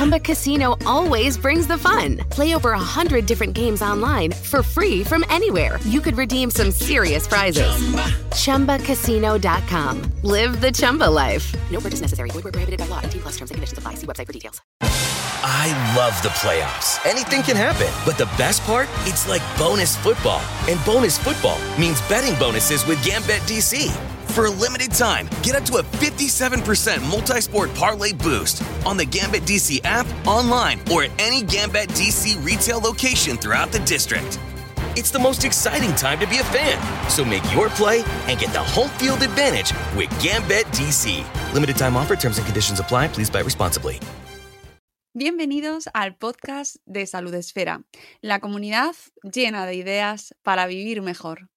Chumba Casino always brings the fun. Play over a hundred different games online for free from anywhere. You could redeem some serious prizes. Chumba. ChumbaCasino.com. Live the Chumba life. No purchase necessary. Void where prohibited by law. T plus terms and conditions apply. See website for details. I love the playoffs. Anything can happen. But the best part? It's like bonus football. And bonus football means betting bonuses with Gambit DC. For a limited time, get up to a 57% multi sport parlay boost on the Gambit DC app, online, or at any Gambit DC retail location throughout the district. It's the most exciting time to be a fan. So make your play and get the home field advantage with Gambit DC. Limited time offer, terms and conditions apply. Please buy responsibly. Bienvenidos al podcast de Salud Esfera, la comunidad llena de ideas para vivir mejor.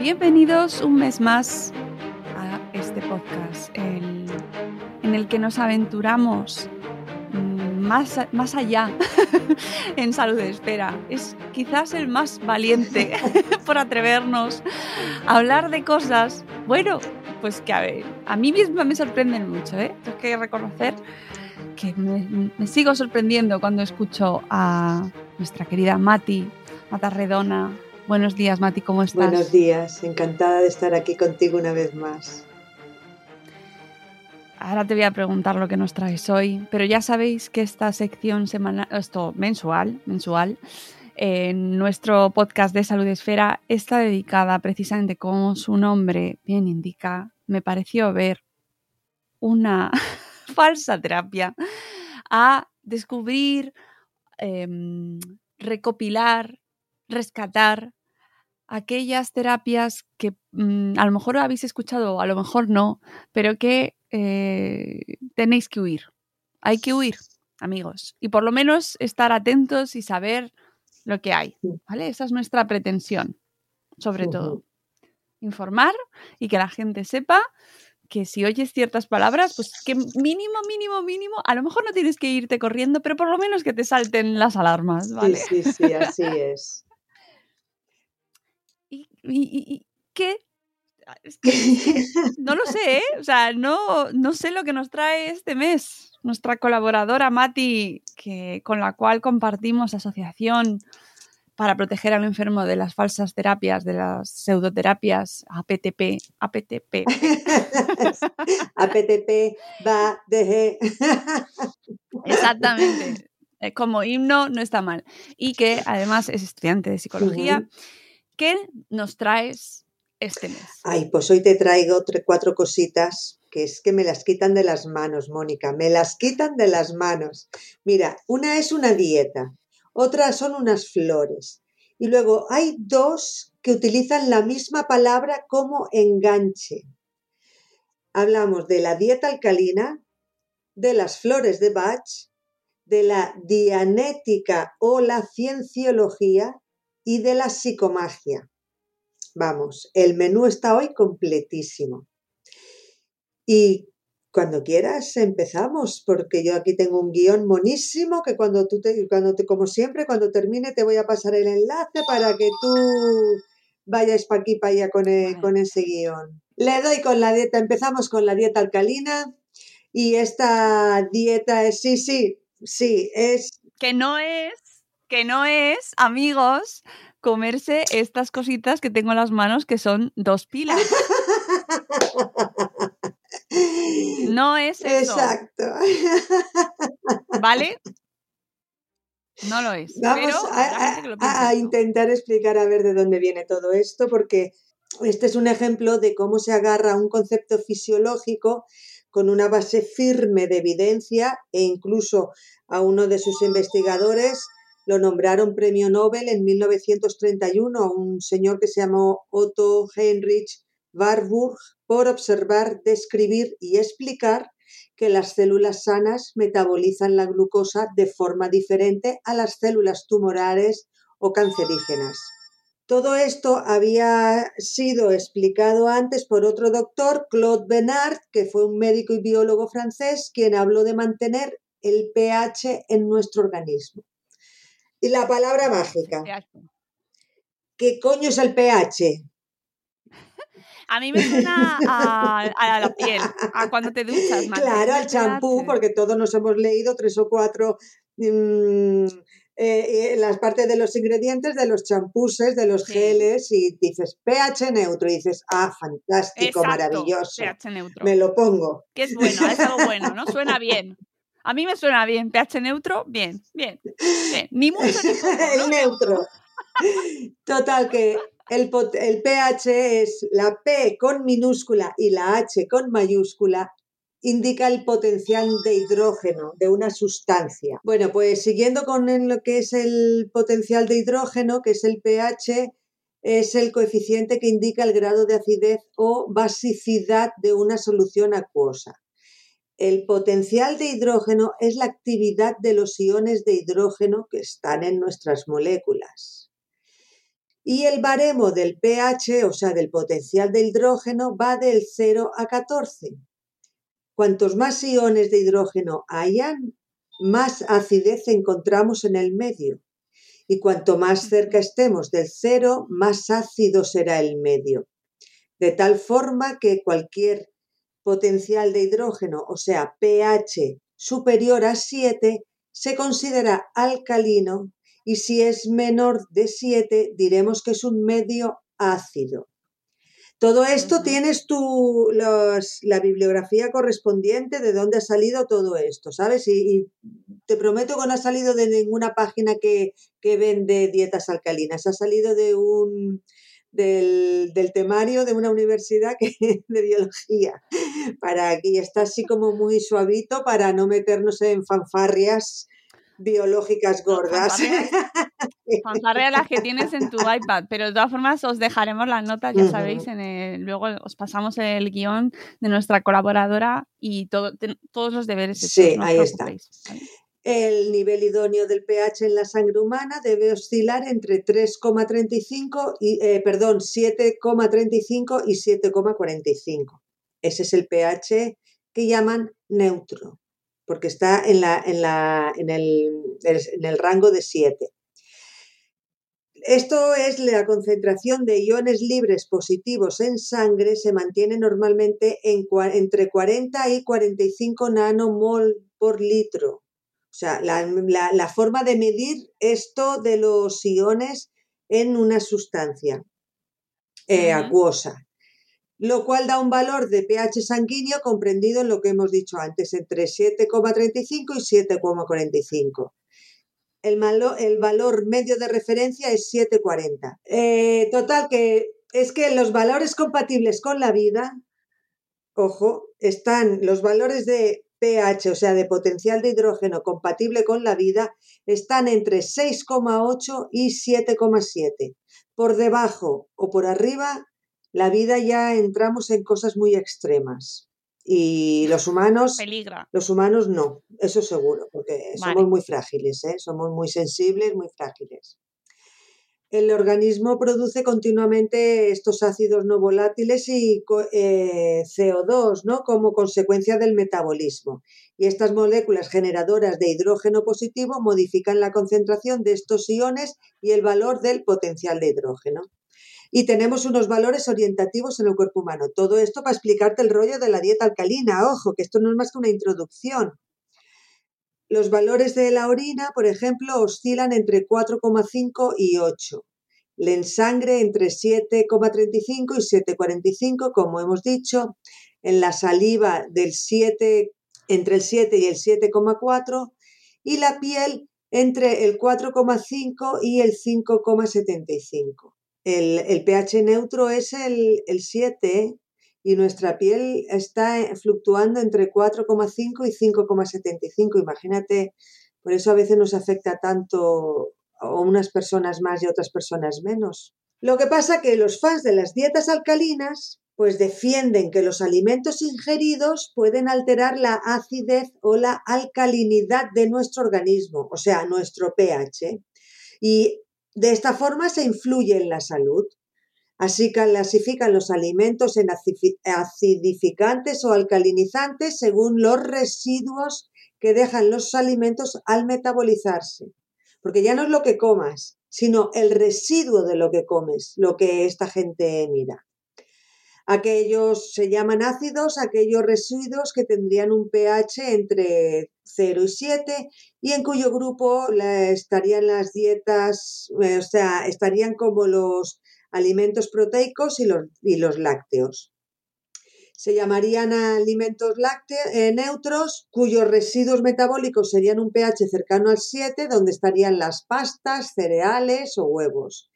Bienvenidos un mes más a este podcast en el que nos aventuramos mm, más, más allá en salud de espera. Es quizás el más valiente por atrevernos a hablar de cosas, bueno, pues que a ver, a mí misma me sorprenden mucho, ¿eh? Tengo que reconocer que me, me sigo sorprendiendo cuando escucho a nuestra querida Mati, Matarredona. Buenos días, Mati, ¿cómo estás? Buenos días, encantada de estar aquí contigo una vez más. Ahora te voy a preguntar lo que nos traes hoy, pero ya sabéis que esta sección semanal, esto mensual, mensual, en nuestro podcast de Salud Esfera está dedicada precisamente como su nombre bien indica, me pareció ver una falsa terapia a descubrir, em, recopilar, rescatar aquellas terapias que mm, a lo mejor habéis escuchado o a lo mejor no, pero que eh, tenéis que huir. Hay que huir, amigos. Y por lo menos estar atentos y saber lo que hay. ¿Vale? Esa es nuestra pretensión, sobre todo. Informar y que la gente sepa que si oyes ciertas palabras, pues que mínimo, mínimo, mínimo, a lo mejor no tienes que irte corriendo, pero por lo menos que te salten las alarmas, ¿vale? Sí, sí, sí, así es. ¿Y, qué? Ah, Es que, no lo sé, ¿eh? O sea, no, no sé lo que nos trae este mes nuestra colaboradora Mati, que, con la cual compartimos asociación para proteger al enfermo de las falsas terapias, de las pseudoterapias, APTP, APTP. APTP, va, deje. Exactamente. Eh, Como himno no está mal. Y que además es estudiante de psicología. ¿Qué nos traes este mes? Ay, pues hoy te traigo tre- cuatro cositas que es que me las quitan de las manos, Mónica, me las quitan de las manos. Mira, una es una dieta, otra son unas flores. Y luego hay dos que utilizan la misma palabra como enganche. Hablamos de la dieta alcalina, de las flores de Bach, de la dianética o la cienciología y de la psicomagia. Vamos, el menú está hoy completísimo. Y cuando quieras empezamos, porque yo aquí tengo un guion monísimo que cuando tú te, cuando te, como siempre, cuando termine te voy a pasar el enlace para que tú vayas para aquí, para allá con, e- con ese guion. Le doy con la dieta, empezamos con la dieta alcalina y esta dieta es, sí, sí, sí, es que no es, que no es, amigos, comerse estas cositas que tengo en las manos que son dos pilas. No es eso, exacto. ¿vale? No lo es. Vamos pero a, lo a- intentar explicar a ver de dónde viene todo esto, porque este es un ejemplo de cómo se agarra un concepto fisiológico con una base firme de evidencia e incluso a uno de sus investigadores lo nombraron premio Nobel en 1931, un señor que se llamó Otto Heinrich Warburg, por observar, describir y explicar que las células sanas metabolizan la glucosa de forma diferente a las células tumorales o cancerígenas. Todo esto había sido explicado antes por otro doctor, Claude Bernard, que fue un médico y biólogo francés, quien habló de mantener el pH en nuestro organismo. Y la palabra mágica. ¿Qué coño es el pH? A mí me suena a, la piel, a cuando te duchas. Claro, al champú, porque todos nos hemos leído tres o cuatro mm, eh, las partes de los ingredientes de los champuses, de los geles, y dices pH neutro, y dices, ah, fantástico, maravilloso. pH neutro. Me lo pongo. Que es bueno, es algo bueno, ¿no? Suena bien. A mí me suena bien. pH neutro, bien, bien. Ni mucho ni poco. El neutro. Total, que el, pH es la P con minúscula y la H con mayúscula indica el potencial de hidrógeno de una sustancia. Bueno, pues siguiendo con lo que es el potencial de hidrógeno, que es el pH, es el coeficiente que indica el grado de acidez o basicidad de una solución acuosa. El potencial de hidrógeno es la actividad de los iones de hidrógeno que están en nuestras moléculas. Y el baremo del pH, o sea, del potencial de hidrógeno, va del 0 a 14. Cuantos más iones de hidrógeno hayan, más acidez encontramos en el medio. Y cuanto más cerca estemos del cero, más ácido será el medio. De tal forma que cualquier potencial de hidrógeno, o sea, pH superior a 7, se considera alcalino y si es menor de 7 diremos que es un medio ácido. Todo esto tienes tú la bibliografía correspondiente de dónde ha salido todo esto, ¿sabes? Y, te prometo que no ha salido de ninguna página que, vende dietas alcalinas, ha salido de un, del, temario de una universidad que, de biología, para aquí está así como muy suavito para no meternos en fanfarrias biológicas gordas. Fanfarrea las que tienes en tu iPad, pero de todas formas os dejaremos las notas, ya sabéis, en luego os pasamos el guion de nuestra colaboradora y todo, todos los deberes. Sí, ahí está. El nivel idóneo del pH en la sangre humana debe oscilar entre 3,35 y, eh, perdón, 7,35 y 7,45. Ese es el pH que llaman neutro porque está en, la, en, la, en, el, en el rango de 7. Esto es la concentración de iones libres positivos en sangre se mantiene normalmente en, entre 40 y 45 nanomol por litro. O sea, la, la, forma de medir esto de los iones en una sustancia eh, acuosa lo cual da un valor de pH sanguíneo comprendido en lo que hemos dicho antes, entre 7,35 y 7,45. El, el, valor medio de referencia es 7,40. Eh, total, que es que los valores compatibles con la vida, ojo, están los valores de pH, o sea, de potencial de hidrógeno compatible con la vida, están entre 6,8 y 7,7. Por debajo o por arriba la vida ya entramos en cosas muy extremas. Y los humanos, los humanos no, eso seguro, porque somos muy frágiles, ¿eh? somos muy sensibles, muy frágiles. El organismo produce continuamente estos ácidos no volátiles y eh, CO2, ¿no? Como consecuencia del metabolismo. Y estas moléculas generadoras de hidrógeno positivo modifican la concentración de estos iones y el valor del potencial de hidrógeno y tenemos unos valores orientativos en el cuerpo humano. Todo esto para explicarte el rollo de la dieta alcalina. Ojo, que esto no es más que una introducción. Los valores de la orina, por ejemplo, oscilan entre 4,5 y 8. En sangre entre 7,35 y 7,45, como hemos dicho. En la saliva del 7, entre el 7 y el 7,4. Y la piel entre el 4,5 y el 5,75. El, pH neutro es el, 7 y nuestra piel está eh, fluctuando entre 4,5 y 5,75. Imagínate, por eso a veces nos afecta tanto a unas personas más y otras personas menos. Lo que pasa que los fans de las dietas alcalinas pues defienden que los alimentos ingeridos pueden alterar la acidez o la alcalinidad de nuestro organismo, o sea, nuestro pH. Y De esta forma se influye en la salud. Así clasifican los alimentos en acidificantes o alcalinizantes según los residuos que dejan los alimentos al metabolizarse. Porque ya no es lo que comas, sino el residuo de lo que comes, lo que esta gente mira. Aquellos se llaman ácidos, aquellos residuos que tendrían un pH entre 0 y 7 y en cuyo grupo estarían las dietas, eh, o sea, estarían como los alimentos proteicos y los, y los lácteos. Se llamarían alimentos lácteos, eh, neutros cuyos residuos metabólicos serían un pH cercano al 7, donde estarían las pastas, cereales o huevos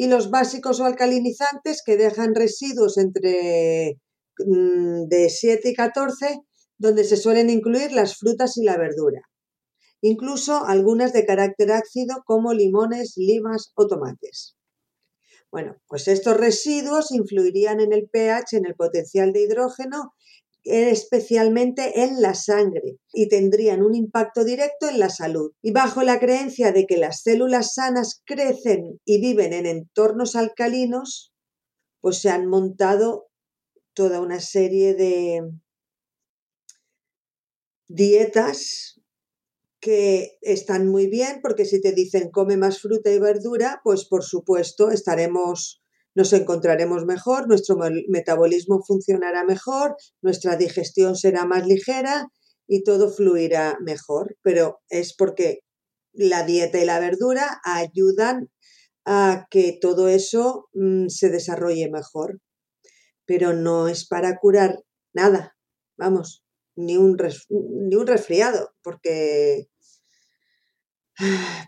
y los básicos o alcalinizantes que dejan residuos entre mm, de 7 y 14, donde se suelen incluir las frutas y la verdura, incluso algunas de carácter ácido como limones, limas o tomates. Bueno, pues estos residuos influirían en el pH, en el potencial de hidrógeno especialmente en la sangre y tendrían un impacto directo en la salud. Y bajo la creencia de que las células sanas crecen y viven en entornos alcalinos, pues se han montado toda una serie de dietas que están muy bien porque si te dicen come más fruta y verdura, pues por supuesto estaremos nos encontraremos mejor, nuestro metabolismo funcionará mejor, nuestra digestión será más ligera y todo fluirá mejor. Pero es porque la dieta y la verdura ayudan a que todo eso mm, se desarrolle mejor. Pero no es para curar nada, vamos, ni un, ni un resfriado, porque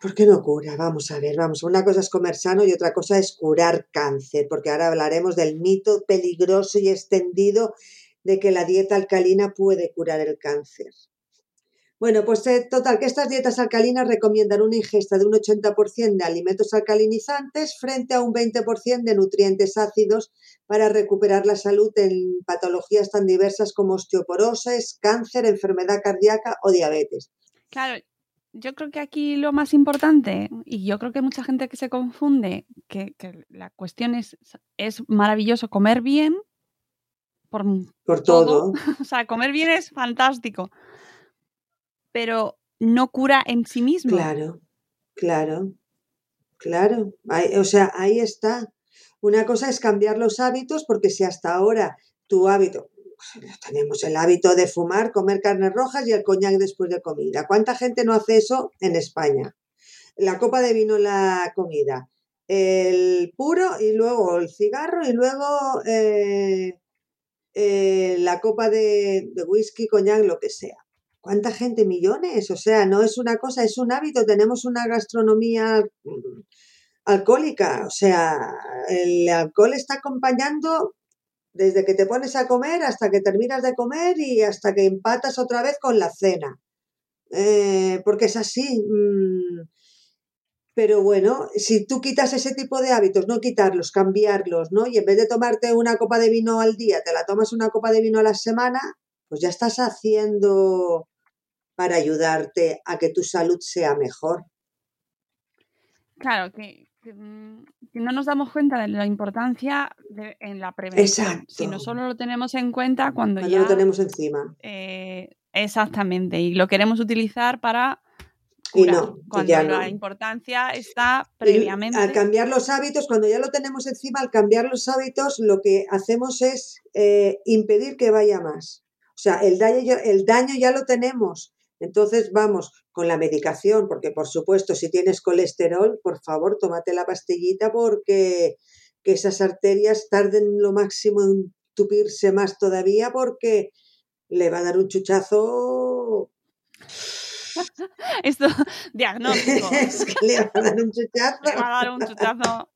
¿Por qué no cura? Vamos a ver, vamos. Una cosa es comer sano y otra cosa es curar cáncer, porque ahora hablaremos del mito peligroso y extendido de que la dieta alcalina puede curar el cáncer. Bueno, pues eh, total, que estas dietas alcalinas recomiendan una ingesta de un 80% de alimentos alcalinizantes frente a un 20% de nutrientes ácidos para recuperar la salud en patologías tan diversas como osteoporosis, cáncer, enfermedad cardíaca o diabetes. Claro, yo creo que aquí lo más importante, y yo creo que mucha gente que se confunde, que, la cuestión es, es maravilloso comer bien por, por todo. o sea, comer bien es fantástico, pero no cura en sí mismo. Claro, claro, claro. o sea, ahí está. Una cosa es cambiar los hábitos, porque si hasta ahora tu hábito, tenemos el hábito de fumar, comer carnes rojas y el coñac después de comida. ¿Cuánta gente no hace eso en España? La copa de vino en la comida, el puro y luego el cigarro y luego eh, eh, la copa de, de whisky, coñac, lo que sea. ¿Cuánta gente? Millones. O sea, no es una cosa, es un hábito. Tenemos una gastronomía mm, alcohólica. O sea, el alcohol está acompañando desde que te pones a comer hasta que terminas de comer y hasta que empatas otra vez con la cena. Eh, porque es así. Mm. Pero bueno, si tú quitas ese tipo de hábitos, no quitarlos, cambiarlos, ¿no? Y en vez de tomarte una copa de vino al día, te la tomas una copa de vino a la semana, pues ya estás haciendo para ayudarte a que tu salud sea mejor. Claro, que, que, no nos damos cuenta de la importancia en la prevención, Si no solo lo tenemos en cuenta cuando, ya lo tenemos encima. Eh, exactamente, y lo queremos utilizar para cuando la importancia está previamente. al cambiar los hábitos, cuando ya lo tenemos encima, al cambiar los hábitos, lo que hacemos es eh, impedir que vaya más. O sea, el daño, el daño ya lo tenemos. Entonces vamos con la medicación, porque por supuesto si tienes colesterol, por favor, tómate la pastillita porque que esas arterias tarden lo máximo en tupirse más todavía porque le va a dar un chuchazo Esto, diagnóstico. es que le va a dar un chuchazo. Le va a dar un chuchazo.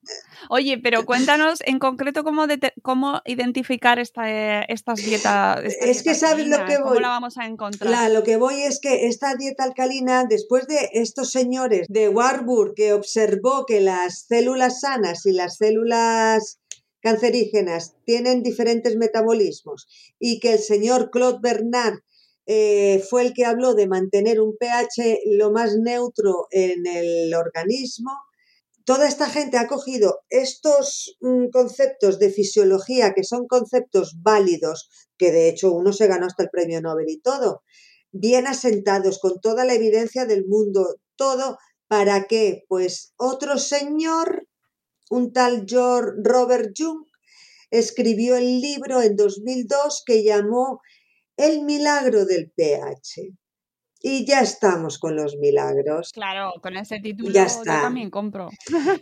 Oye, pero cuéntanos en concreto cómo, cómo identificar esta, estas dietas. es que sabes lo que voy. ¿Cómo la vamos a encontrar? lo que voy es que esta dieta alcalina, después de estos señores de Warburg que observó que las células sanas y las células cancerígenas tienen diferentes metabolismos y que el señor Claude Bernard eh, fue el que habló de mantener un pH lo más neutro en el organismo, toda esta gente ha cogido estos mm, conceptos de fisiología, que son conceptos válidos, que de hecho uno se ganó hasta el premio Nobel y todo, bien asentados, con toda la evidencia del mundo, todo, ¿para qué? Pues otro señor, un tal George Robert Jung, escribió el libro en 2002 que llamó El milagro del pH. Y ya estamos con los milagros. Claro, con ese título ya está. yo también compro.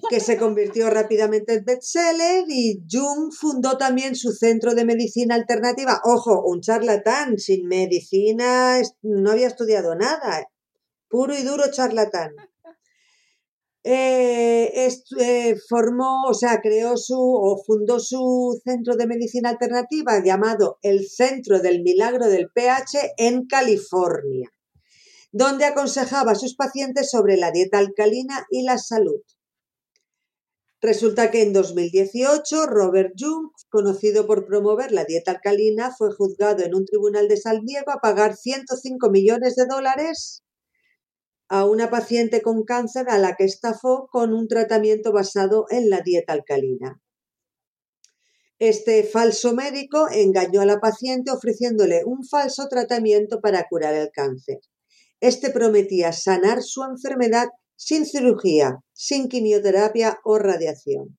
Que se convirtió rápidamente en bestseller y Jung fundó también su centro de medicina alternativa. Ojo, un charlatán, sin medicina no había estudiado nada. Puro y duro charlatán. Eh, eh, formó, o sea, creó su o fundó su centro de medicina alternativa llamado el Centro del Milagro del pH en California donde aconsejaba a sus pacientes sobre la dieta alcalina y la salud. Resulta que en 2018 Robert Jung, conocido por promover la dieta alcalina, fue juzgado en un tribunal de San Diego a pagar 105 millones de dólares a una paciente con cáncer a la que estafó con un tratamiento basado en la dieta alcalina. Este falso médico engañó a la paciente ofreciéndole un falso tratamiento para curar el cáncer. Este prometía sanar su enfermedad sin cirugía, sin quimioterapia o radiación.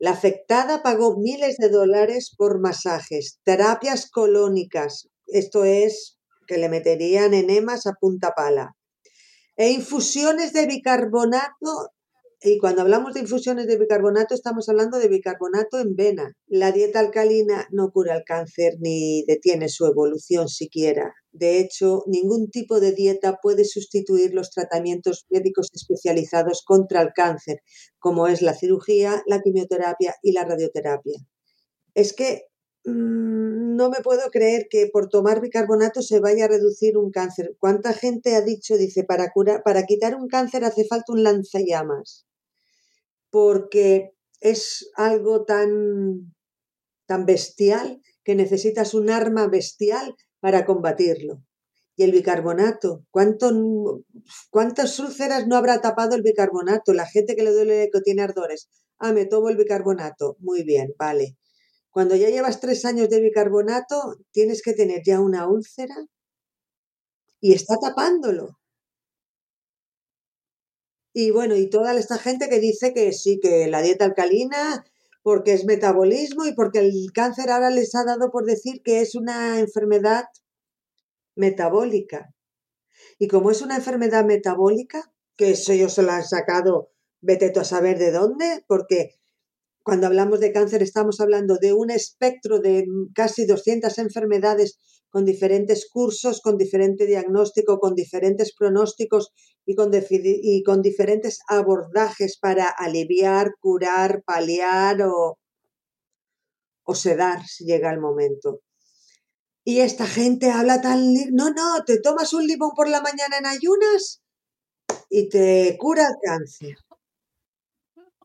La afectada pagó miles de dólares por masajes, terapias colónicas, esto es, que le meterían enemas a punta pala, e infusiones de bicarbonato y cuando hablamos de infusiones de bicarbonato, estamos hablando de bicarbonato en vena. La dieta alcalina no cura el cáncer ni detiene su evolución siquiera. De hecho, ningún tipo de dieta puede sustituir los tratamientos médicos especializados contra el cáncer, como es la cirugía, la quimioterapia y la radioterapia. Es que no me puedo creer que por tomar bicarbonato se vaya a reducir un cáncer. ¿Cuánta gente ha dicho, dice, para, curar, para quitar un cáncer hace falta un lanzallamas? porque es algo tan, tan bestial que necesitas un arma bestial para combatirlo. Y el bicarbonato, ¿cuánto, ¿cuántas úlceras no habrá tapado el bicarbonato? La gente que le duele que tiene ardores. Ah, me tomo el bicarbonato. Muy bien, vale. Cuando ya llevas tres años de bicarbonato, tienes que tener ya una úlcera y está tapándolo. Y bueno, y toda esta gente que dice que sí, que la dieta alcalina, porque es metabolismo y porque el cáncer ahora les ha dado por decir que es una enfermedad metabólica. Y como es una enfermedad metabólica, que eso ellos se la han sacado, vete tú a saber de dónde, porque cuando hablamos de cáncer estamos hablando de un espectro de casi 200 enfermedades con diferentes cursos, con diferente diagnóstico, con diferentes pronósticos y con, y con diferentes abordajes para aliviar, curar, paliar o, o sedar si llega el momento. Y esta gente habla tan... No, no, te tomas un limón por la mañana en ayunas y te cura el cáncer.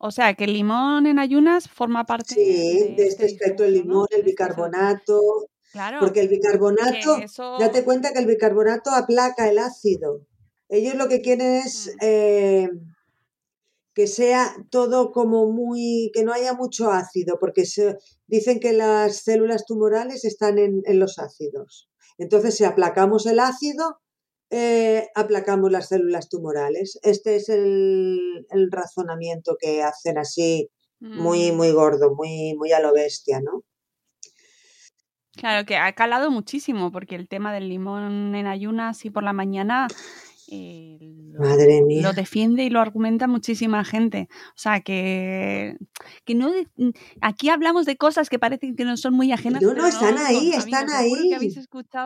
O sea, que el limón en ayunas forma parte sí, de, este, aspecto, el limón, el bicarbonato. Claro. Porque el bicarbonato, date cuenta que el bicarbonato aplaca el ácido. Ellos lo que quieren es mm. eh, que sea todo como muy, que no haya mucho ácido, porque se, dicen que las células tumorales están en, en los ácidos. Entonces, si aplacamos el ácido, eh, aplacamos las células tumorales. Este es el, razonamiento que hacen así muy, mm. muy gordo, muy, muy a lo bestia, ¿no? Claro, que ha calado muchísimo, porque el tema del limón en ayunas y por la mañana eh, Madre mía. lo defiende y lo argumenta muchísima gente. O sea, que, que no aquí hablamos de cosas que parecen que no son muy ajenas. No, no, están ahí, están ahí.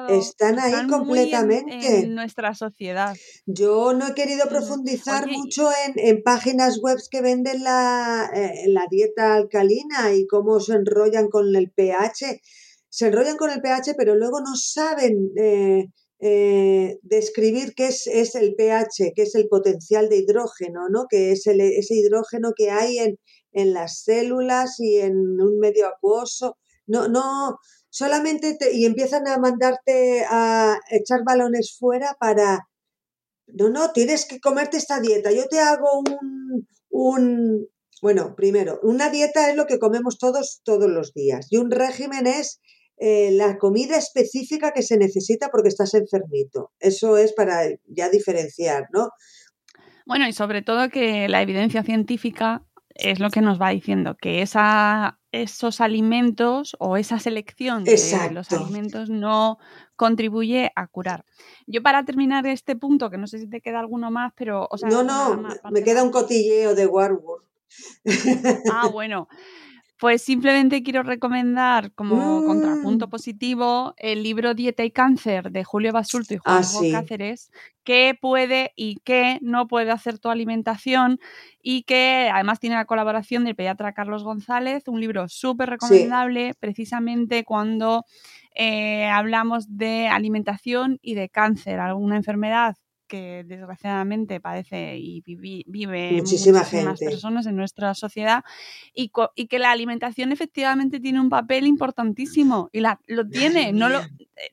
están ahí completamente. En, nuestra sociedad. Yo no he querido profundizar mucho en, páginas web que venden la, eh, la dieta alcalina y cómo se enrollan con el pH. Se enrollan con el pH, pero luego no saben... Eh, eh, describir qué es, es, el pH, qué es el potencial de hidrógeno, ¿no? que es el, ese hidrógeno que hay en, en, las células y en un medio acuoso. No, no, solamente y empiezan a mandarte a echar balones fuera para, no, no, tienes que comerte esta dieta. Yo te hago un, un, bueno, primero, una dieta es lo que comemos todos todos los días y un régimen es eh, la comida específica que se necesita porque estás enfermito. Eso es para ya diferenciar, ¿no? Bueno, y sobre todo que la evidencia científica es lo que nos va diciendo, que esa, esos alimentos o esa selección de los alimentos no contribuye a curar. Yo para terminar este punto, que no sé si te queda alguno más, pero... no, no, me queda un cotilleo de Warburg. Ah, bueno. Pues simplemente quiero recomendar como contrapunto mm. positivo el libro Dieta y Cáncer de Julio Basulto y Juan ah, Cáceres, que puede y qué no puede hacer tu alimentación y que además tiene la colaboración del pediatra Carlos González, un libro súper recomendable precisamente cuando eh, hablamos de alimentación y de cáncer, alguna enfermedad que desgraciadamente padece y vive Muchísima muchísimas personas en nuestra sociedad y, y, que la alimentación efectivamente tiene un papel importantísimo y la, lo tiene, no lo,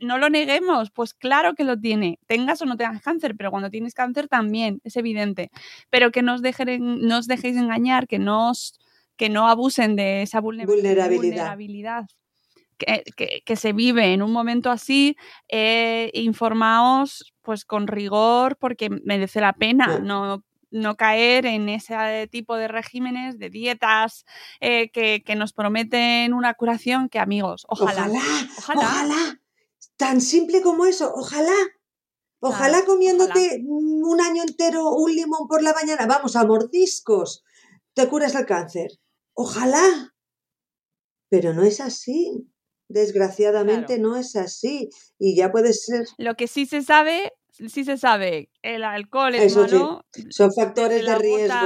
no lo neguemos, pues claro que lo tiene, tengas o no tengas cáncer, pero cuando tienes cáncer también, es evidente, pero que no os, dejen, no os dejéis engañar, que no, que no abusen de esa vulnerabilidad que, se vive en un momento así, eh, informaos pues con rigor porque merece la pena, no, no caer en ese tipo de regímenes, de dietas eh, que, nos prometen una curación que amigos, ojalá, ojalá, tan simple como eso, ojalá. Ojalá comiéndote un año entero un limón por la mañana, vamos a mordiscos, te curas el cáncer. Ojalá. Pero no es así. Desgraciadamente no es así y ya puede ser. Lo que sí se sabe, sí se sabe, el alcohol es malo. Son factores de riesgo.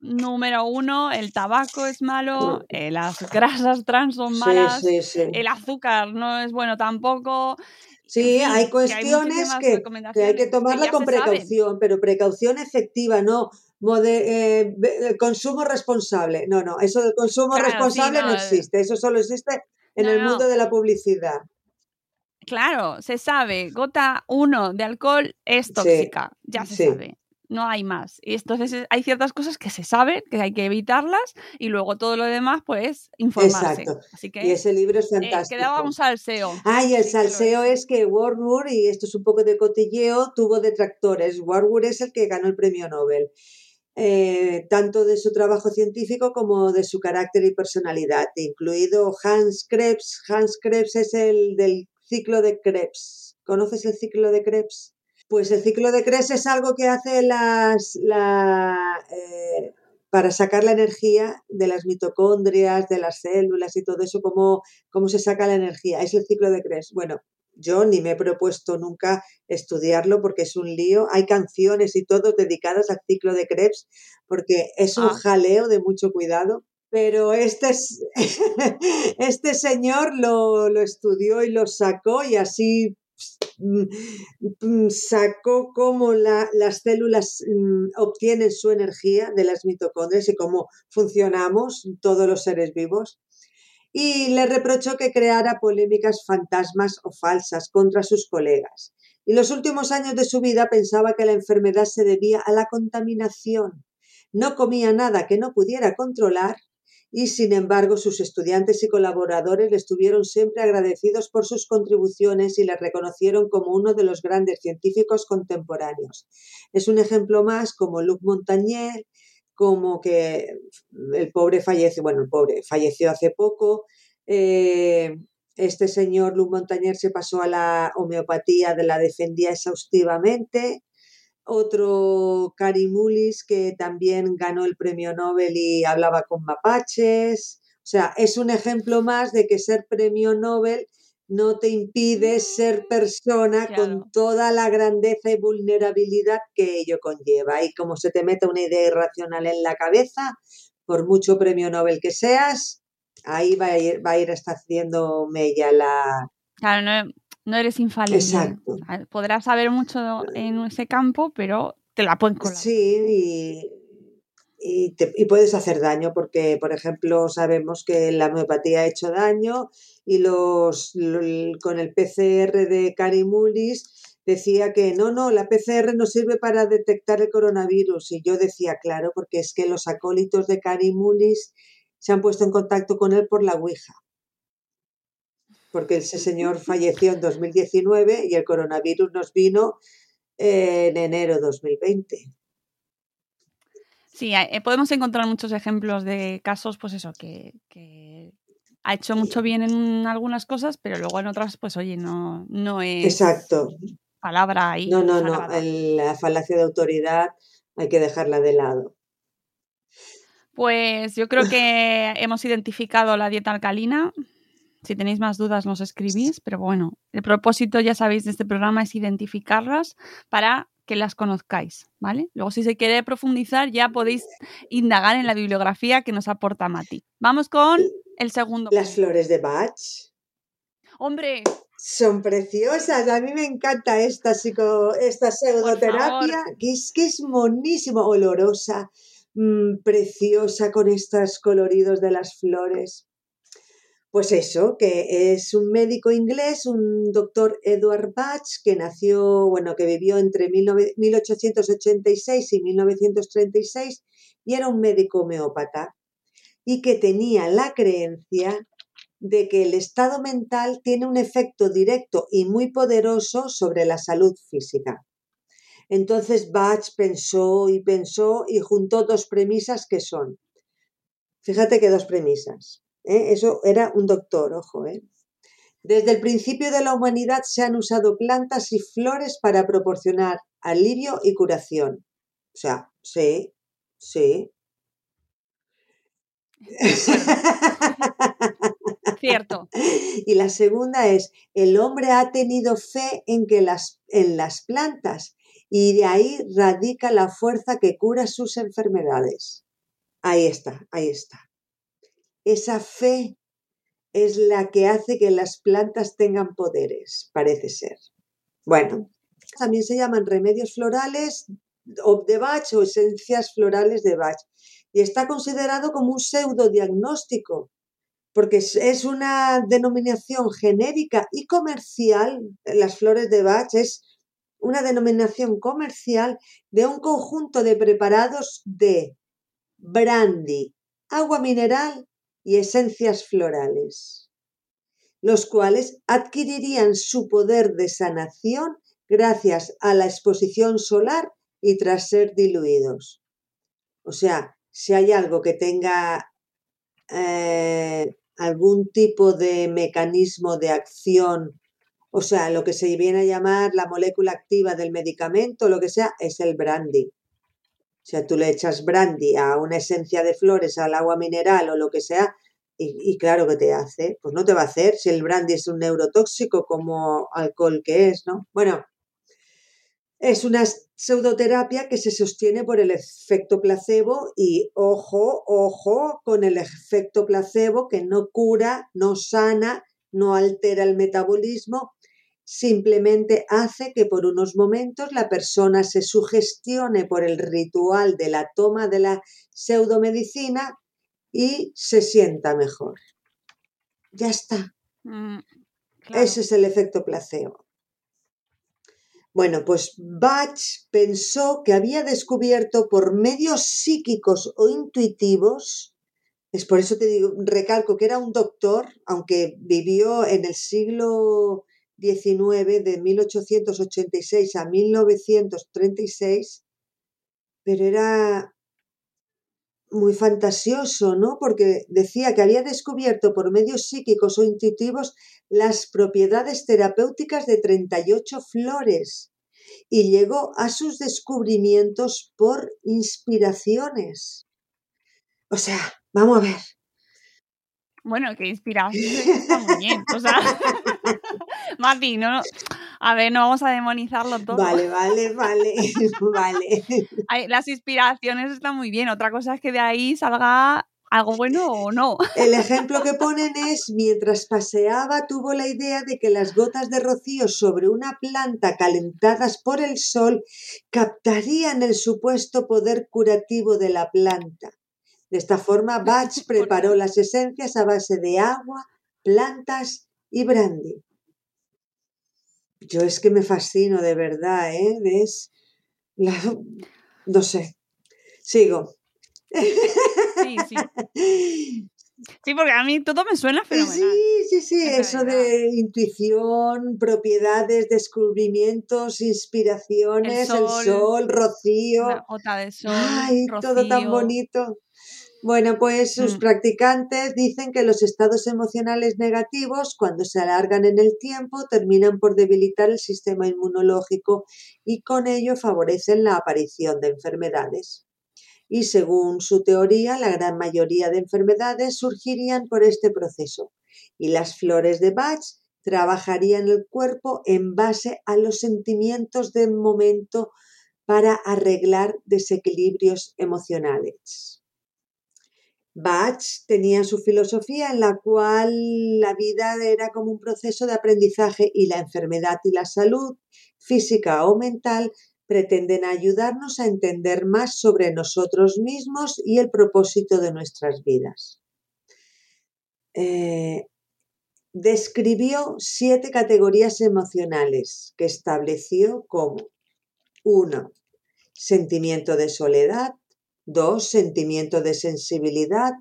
Número uno, el tabaco es malo, eh, las grasas trans son malas, el azúcar no es bueno tampoco. Sí, hay cuestiones que hay, que, tomarla con precaución, pero precaución efectiva, no eh, consumo responsable. No, no, eso del consumo responsable no, eh. existe, eso solo existe en el mundo de la publicidad. Claro, se sabe, gota uno de alcohol es tóxica, ya se sabe. No hay más. Y entonces hay ciertas cosas que se saben, que hay que evitarlas, y luego todo lo demás, pues, informarse. Exacto. Así que, y ese libro es eh, fantástico. quedaba un salseo. Ah, y el salseo es que Warburg, y esto es un poco de cotilleo, tuvo detractores. Warburg es el que ganó el premio Nobel. Eh, tanto de su trabajo científico como de su carácter y personalidad, incluido Hans Krebs. Hans Krebs es el del ciclo de Krebs. ¿Conoces el ciclo de Krebs? Pues el ciclo de Krebs es algo que hace las, eh, para sacar la energía de las mitocondrias, de las células y todo eso, cómo, cómo se saca la energía. Es el ciclo de Krebs. Bueno, yo ni me he propuesto nunca estudiarlo porque es un lío. Hay canciones y todo dedicadas al ciclo de Krebs porque es un ah. jaleo de mucho cuidado. Pero este, este señor lo, estudió y lo sacó y así mm, sacó cómo las células mm, obtienen su energía de las mitocondrias y cómo funcionamos todos los seres vivos y le reprochó que creara polémicas fantasmas o falsas contra sus colegas. Y los últimos años de su vida pensaba que la enfermedad se debía a la contaminación. No comía nada que no pudiera controlar y, sin embargo, sus estudiantes y colaboradores le estuvieron siempre agradecidos por sus contribuciones y le reconocieron como uno de los grandes científicos contemporáneos. Es un ejemplo más como Luc Montagnier, como que el pobre falleció, bueno, el pobre falleció hace poco. Eh, este señor Luc Montañer se pasó a la homeopatía, de la defendía exhaustivamente. Otro Carimulis que también ganó el premio Nobel y hablaba con mapaches. O sea, es un ejemplo más de que ser premio Nobel no te impide ser persona con toda la grandeza y vulnerabilidad que ello conlleva. Y como se te mete una idea irracional en la cabeza, por mucho premio Nobel que seas, ahí va a ir, va a ir haciendo mella la... Claro, no, eres infalible. Exacto. Podrás saber mucho en ese campo, pero te la pueden colar. Sí, y y, y, puedes hacer daño porque, por ejemplo, sabemos que la homeopatía ha hecho daño y los, con el PCR de Carimulis decía que no, no, la PCR no sirve para detectar el coronavirus. Y yo decía, claro, porque es que los acólitos de Carimulis se han puesto en contacto con él por la Ouija. Porque ese señor falleció en 2019 y el coronavirus nos vino en enero de 2020. Sí, eh, podemos encontrar muchos ejemplos de casos, pues eso, que, ha hecho mucho bien en algunas cosas, pero luego en otras, pues oye, no, no es Exacto. palabra ahí. No, no, no. la falacia de autoridad hay que dejarla de lado. Pues yo creo que hemos identificado la dieta alcalina. Si tenéis más dudas, nos escribís. Pero bueno, el propósito, ya sabéis, de este programa es identificarlas para que las conozcáis, ¿vale? Luego, si se quiere profundizar, ya podéis indagar en la bibliografía que nos aporta Mati. Vamos con el segundo. Las flores de Bach. ¡Hombre! Son preciosas. A mí me encanta esta, psico, esta pseudoterapia, que es, que es monísimo, olorosa, mmm, preciosa, con estos coloridos de las flores. Pues eso, que es un médico inglés, un doctor Edward Bach, que nació, bueno, que vivió entre 1886 y 1936 y era un médico homeópata y que tenía la creencia de que el estado mental tiene un efecto directo y muy poderoso sobre la salud física. Entonces Bach pensó y pensó y juntó dos premisas que son, fíjate que dos premisas. ¿Eh? Eso era un doctor, ojo. ¿eh? Desde el principio de la humanidad se han usado plantas y flores para proporcionar alivio y curación. O sea, sí, sí. Cierto. Y la segunda es, el hombre ha tenido fe en, que las, en las plantas y de ahí radica la fuerza que cura sus enfermedades. Ahí está, ahí está. Esa fe es la que hace que las plantas tengan poderes, parece ser. Bueno, también se llaman remedios florales de Bach o esencias florales de Bach y está considerado como un pseudodiagnóstico porque es una denominación genérica y comercial, las flores de Bach es una denominación comercial de un conjunto de preparados de brandy, agua mineral y esencias florales, los cuales adquirirían su poder de sanación gracias a la exposición solar y tras ser diluidos. O sea, si hay algo que tenga eh, algún tipo de mecanismo de acción, o sea, lo que se viene a llamar la molécula activa del medicamento, lo que sea, es el brandy. O sea, tú le echas brandy a una esencia de flores, al agua mineral o lo que sea, y, claro que te hace, pues no te va a hacer si el brandy es un neurotóxico como alcohol que es, ¿no? Bueno, es una pseudoterapia que se sostiene por el efecto placebo y ojo, ojo con el efecto placebo que no cura, no sana, no altera el metabolismo, simplemente hace que por unos momentos la persona se sugestione por el ritual de la toma de la pseudomedicina y se sienta mejor. Ya está. Mm, Ese es el efecto placebo. Bueno, pues Bach pensó que había descubierto por medios psíquicos o intuitivos, es por eso te digo, recalco que era un doctor, aunque vivió en el siglo 19 de 1886 a 1936, pero era muy fantasioso, ¿no? Porque decía que había descubierto por medios psíquicos o intuitivos las propiedades terapéuticas de 38 flores y llegó a sus descubrimientos por inspiraciones. O sea, vamos a ver, bueno, que inspiración está muy bien. O sea, Mati, no, a ver, no vamos a demonizarlo todo. Vale, vale, vale, vale. Las inspiraciones están muy bien. Otra cosa es que de ahí salga algo bueno o no. El ejemplo que ponen es, mientras paseaba tuvo la idea de que las gotas de rocío sobre una planta calentadas por el sol captarían el supuesto poder curativo de la planta. De esta forma, Bach preparó las esencias a base de agua, plantas y brandy. yo es que me fascino de verdad, ¿eh? ¿Ves? no sé. Sigo. Sí, sí. Sí, porque a mí todo me suena fenomenal. Sí, sí, sí, eso de intuición, propiedades, descubrimientos, inspiraciones, el sol, rocío. La de sol. Ay, todo tan bonito. Bueno, pues sus mm. practicantes dicen que los estados emocionales negativos, cuando se alargan en el tiempo, terminan por debilitar el sistema inmunológico y con ello favorecen la aparición de enfermedades. Y según su teoría, la gran mayoría de enfermedades surgirían por este proceso. Y las flores de Bach trabajarían el cuerpo en base a los sentimientos del momento para arreglar desequilibrios emocionales. Bach tenía su filosofía en la cual la vida era como un proceso de aprendizaje y la enfermedad y la salud física o mental pretenden ayudarnos a entender más sobre nosotros mismos y el propósito de nuestras vidas. Eh, describió siete categorías emocionales que estableció como 1. Sentimiento de soledad, 2. Sentimiento de sensibilidad.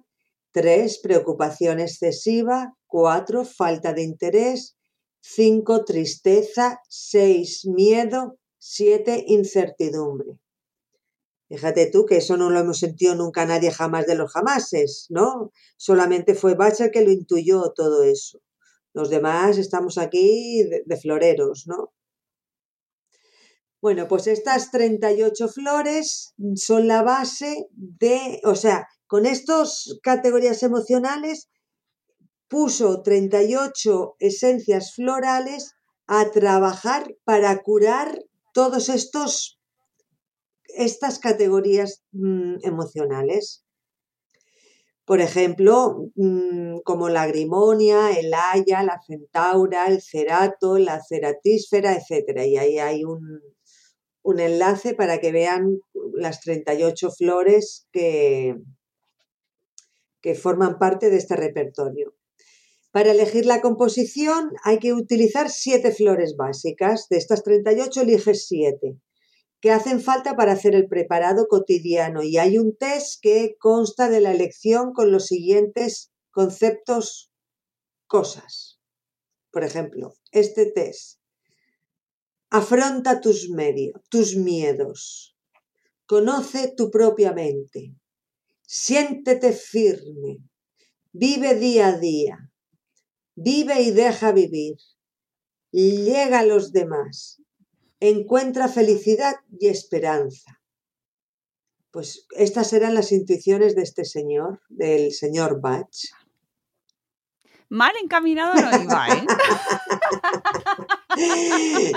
3. Preocupación excesiva. 4. Falta de interés. 5. Tristeza. 6. Miedo. 7. Incertidumbre. Fíjate tú que eso no lo hemos sentido nunca nadie jamás de los jamases, ¿no? Solamente fue Bacher que lo intuyó todo eso. Los demás estamos aquí de floreros, ¿no? Bueno, pues estas 38 flores son la base de, o sea, con estas categorías emocionales puso 38 esencias florales a trabajar para curar todos estos estas categorías mm, emocionales. Por ejemplo, mm, como la grimonia, el haya, la centaura, el cerato, la ceratísfera, etc. Y ahí hay un, un enlace para que vean las 38 flores que, que forman parte de este repertorio. Para elegir la composición hay que utilizar siete flores básicas. De estas 38 eliges siete que hacen falta para hacer el preparado cotidiano y hay un test que consta de la elección con los siguientes conceptos, cosas. Por ejemplo, este test Afronta tus medios, tus miedos. Conoce tu propia mente. Siéntete firme. Vive día a día. Vive y deja vivir. Llega a los demás. Encuentra felicidad y esperanza. Pues estas eran las intuiciones de este señor, del señor Bach mal encaminado no iba, ¿eh?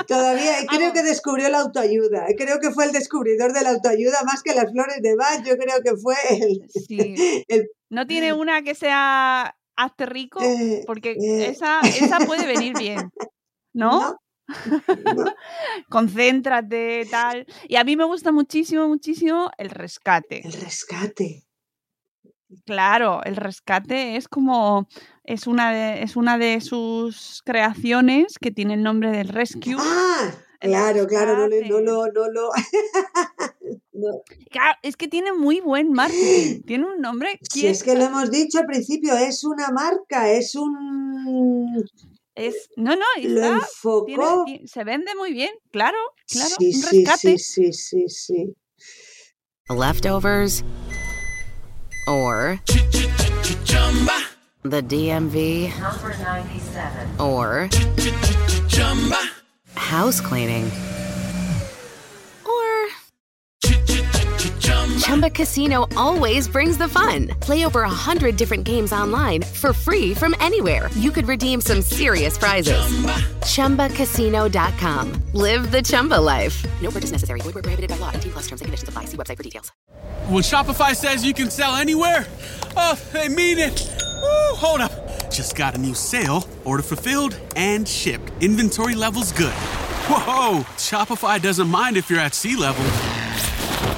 Todavía creo que descubrió la autoayuda. Creo que fue el descubridor de la autoayuda más que las flores de Bach. Yo creo que fue el. Sí. No tiene una que sea hazte rico, eh, porque eh. esa, esa puede venir bien. ¿No? Concéntrate, tal. Y a mí me gusta muchísimo, muchísimo el rescate. El rescate. Claro, el rescate es como es una de, es una de sus creaciones que tiene el nombre del Rescue. Ah, claro, claro, no, no, no, no, no. Claro, es que tiene muy buen marketing. Tiene un nombre. Si es que lo hemos dicho al principio, es una marca, es un. Es, no, no, lo se vende muy bien, claro, claro. Sí, un rescate. sí, sí, sí, sí. Leftovers or the DMV number 97 or house cleaning Chumba Casino always brings the fun. Play over a hundred different games online for free from anywhere. You could redeem some serious prizes. ChumbaCasino.com. Live the Chumba life. No purchase necessary. Void were prohibited by law. T plus terms and conditions apply. See website for details. When Shopify says you can sell anywhere, oh, they mean it. Woo, hold up. Just got a new sale. Order fulfilled and shipped. Inventory levels good. Whoa, Shopify doesn't mind if you're at sea level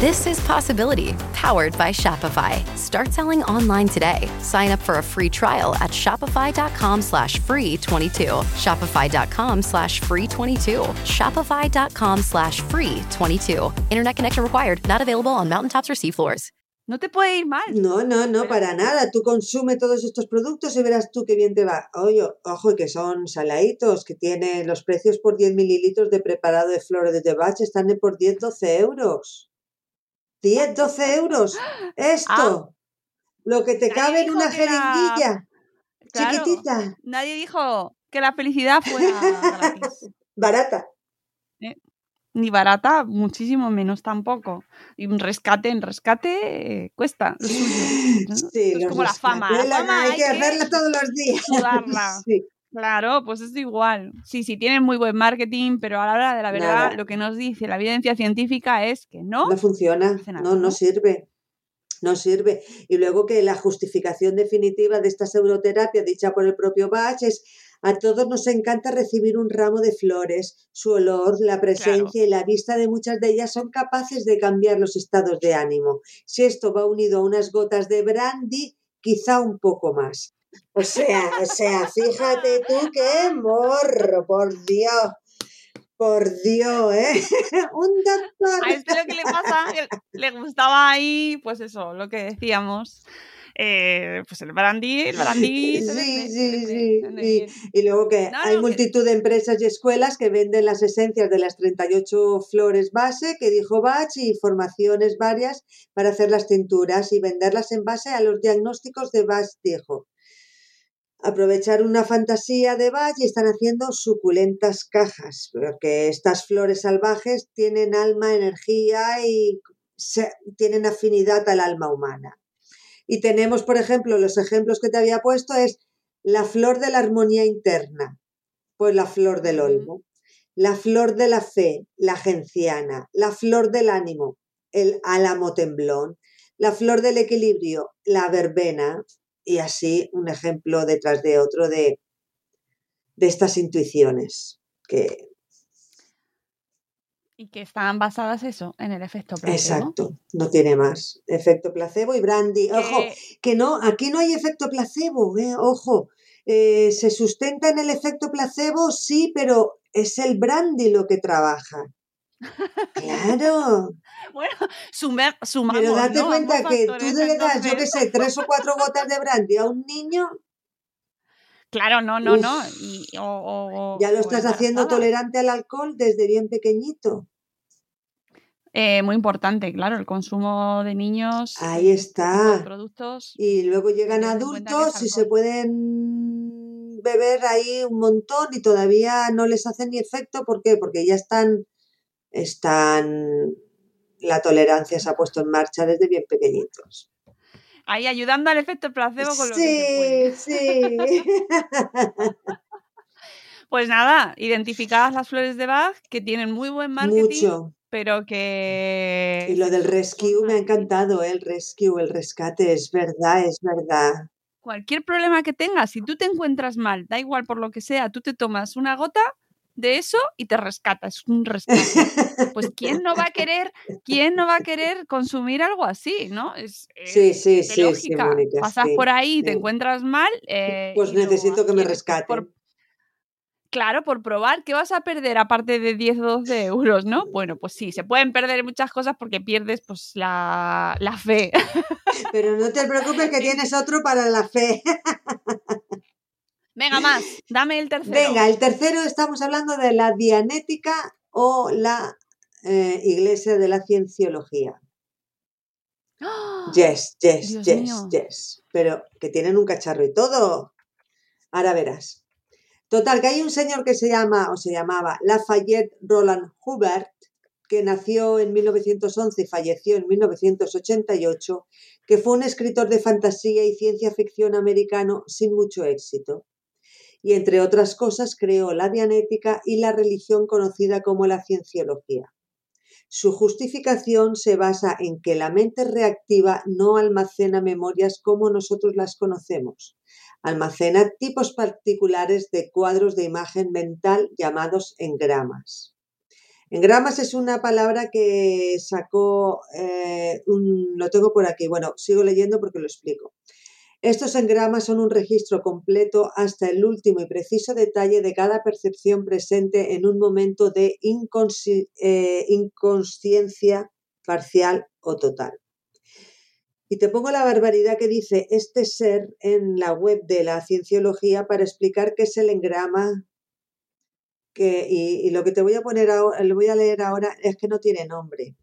This is Possibility, powered by Shopify. Start selling online today. Sign up for a free trial at shopify.com slash free 22. Shopify.com slash free 22. Shopify.com slash free 22. Internet connection required. Not available on mountaintops or seafloors. No te puede ir mal. No, no, no, para nada. Tú consume todos estos productos y verás tú qué bien te va. Oye, ojo, y que son saladitos, que tienen los precios por 10 mililitros de preparado de flores de Bach están de por 10, 12 euros. 10, 12 euros. Esto. Lo que te cabe en una la- jeringuilla. Claro, Chiquitita. Nadie dijo que la felicidad fuera gratis. Barata. Ni barata, muchísimo menos tampoco. Y un rescate en rescate eh, cuesta. lo suyo, ¿no? Sí, Esto es como la fama. La rescates, fama hay que hacerla todos los días. sudarla. Sí. Claro, pues es igual. Sí, sí, tienen muy buen marketing, pero a la hora de la verdad, Nada. lo que nos dice la evidencia científica es que no. No funciona, no ¿no? sirve. No sirve. Y luego que la justificación definitiva de esta pseudoterapia dicha por el propio Bach es a todos nos encanta recibir un ramo de flores. Su olor, la presencia y la vista de muchas de ellas son capaces de cambiar los estados de ánimo. Si esto va unido a unas gotas de brandy, quizá un poco más. O sea, o sea, fíjate tú qué morro, por Dios. Por Dios, ¿eh? Un doctor. A este lo que le pasa, le gustaba ahí, pues eso, lo que decíamos. eh, pues el brandy, el brandy. se Sí, sí, sí. Y luego que No, hay no, que- multitud de empresas y escuelas que venden las esencias de las 38 flores base que dijo Bach y formaciones varias para hacer las tinturas y venderlas en base a los diagnósticos de Bach, dijo. Aprovechar una fantasía de Bach y están haciendo suculentas cajas, porque estas flores salvajes tienen alma, energía y se- tienen afinidad al alma humana. Y tenemos, por ejemplo, los ejemplos que te había puesto es la flor de la armonía interna, pues la flor del olmo, la flor de la fe, la genciana, la flor del ánimo, el álamo temblón, la flor del equilibrio, la verbena, y así un ejemplo detrás de otro de, de estas intuiciones que Y que están basadas eso, en el efecto placebo. exacto, no tiene más. Efecto placebo y brandy. Ojo, Que- que no, aquí no hay efecto placebo, ¿eh? ojo. Eh, se sustenta en el efecto placebo, sí, pero es el brandy lo que trabaja. Claro, Bueno, sumer- sumamos, pero date ¿no? cuenta que tú le das, yo qué sé, tres o cuatro gotas de brandy a un niño, Claro, no, no, Uf. no. y- o- o- ya lo estás haciendo tolerante al alcohol desde bien pequeñito. Eh, muy importante, claro, el consumo de niños. Ahí de está. productos. Y luego llegan adultos y se pueden beber ahí un montón y todavía no les hace ni efecto. ¿Por qué? Porque ya están, están, la tolerancia se ha puesto en marcha desde bien pequeñitos. Ahí ayudando al efecto placebo con lo que se puede. Sí, sí. Pues nada, identificadas las flores de Bach, que tienen muy buen marketing, Mucho. pero que... Y lo del rescue me ha encantado, ¿eh? el rescue, el rescate, es verdad, es verdad. Cualquier problema que tengas, si tú te encuentras mal, da igual por lo que sea, tú te tomas una gota de eso y te rescata, es un rescate. Pues quién no va a querer, quién no va a querer consumir algo así, ¿no? Es, es Sí, sí, de sí, sí, lógica. Mónica, Pasas por ahí y te encuentras mal. eh, Pues necesito que me por- Claro, por probar, ¿qué vas a perder aparte de 10 o 12 euros, no? Bueno, pues sí, se pueden perder muchas cosas porque pierdes pues la, la fe. Pero no te preocupes que tienes otro para la fe. Venga, más, dame el tercero. Venga, el tercero estamos hablando de la dianética o la eh, iglesia de la cienciología. ¡Ah! Yes, yes, Dios yes, mío. yes. Pero que tienen un cacharro y todo. Ahora verás. Total, que hay un señor que se llama o se llamaba Lafayette Roland Hubert, que nació en 1911 y falleció en 1988, que fue un escritor de fantasía y ciencia ficción americano sin mucho éxito. Y entre otras cosas creó la dianética y la religión conocida como la cienciología. Su justificación se basa en que la mente reactiva no almacena memorias como nosotros las conocemos. Almacena tipos particulares de cuadros de imagen mental llamados engramas. Engramas es una palabra que sacó, eh, lo tengo por aquí, bueno, sigo leyendo porque lo explico. Estos engramas son un registro completo hasta el último y preciso detalle de cada percepción presente en un momento de eh, inconsciencia parcial o total. Y te pongo la barbaridad que dice este ser en la web de la cienciología para explicar qué es el engrama. Que, y, y lo que te voy a poner ahora, lo voy a leer ahora es que no tiene nombre.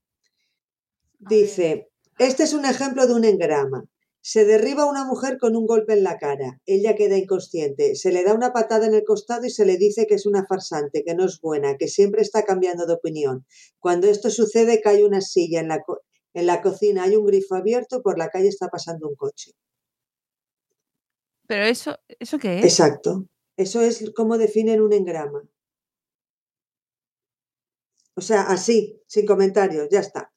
Dice, este es un ejemplo de un engrama. Se derriba una mujer con un golpe en la cara. Ella queda inconsciente. Se le da una patada en el costado y se le dice que es una farsante, que no es buena, que siempre está cambiando de opinión. Cuando esto sucede, cae una silla en la, en la cocina, hay un grifo abierto y por la calle está pasando un coche. Pero eso, ¿eso qué es? Exacto. Eso es como definen un engrama. O sea, así, sin comentarios, ya está.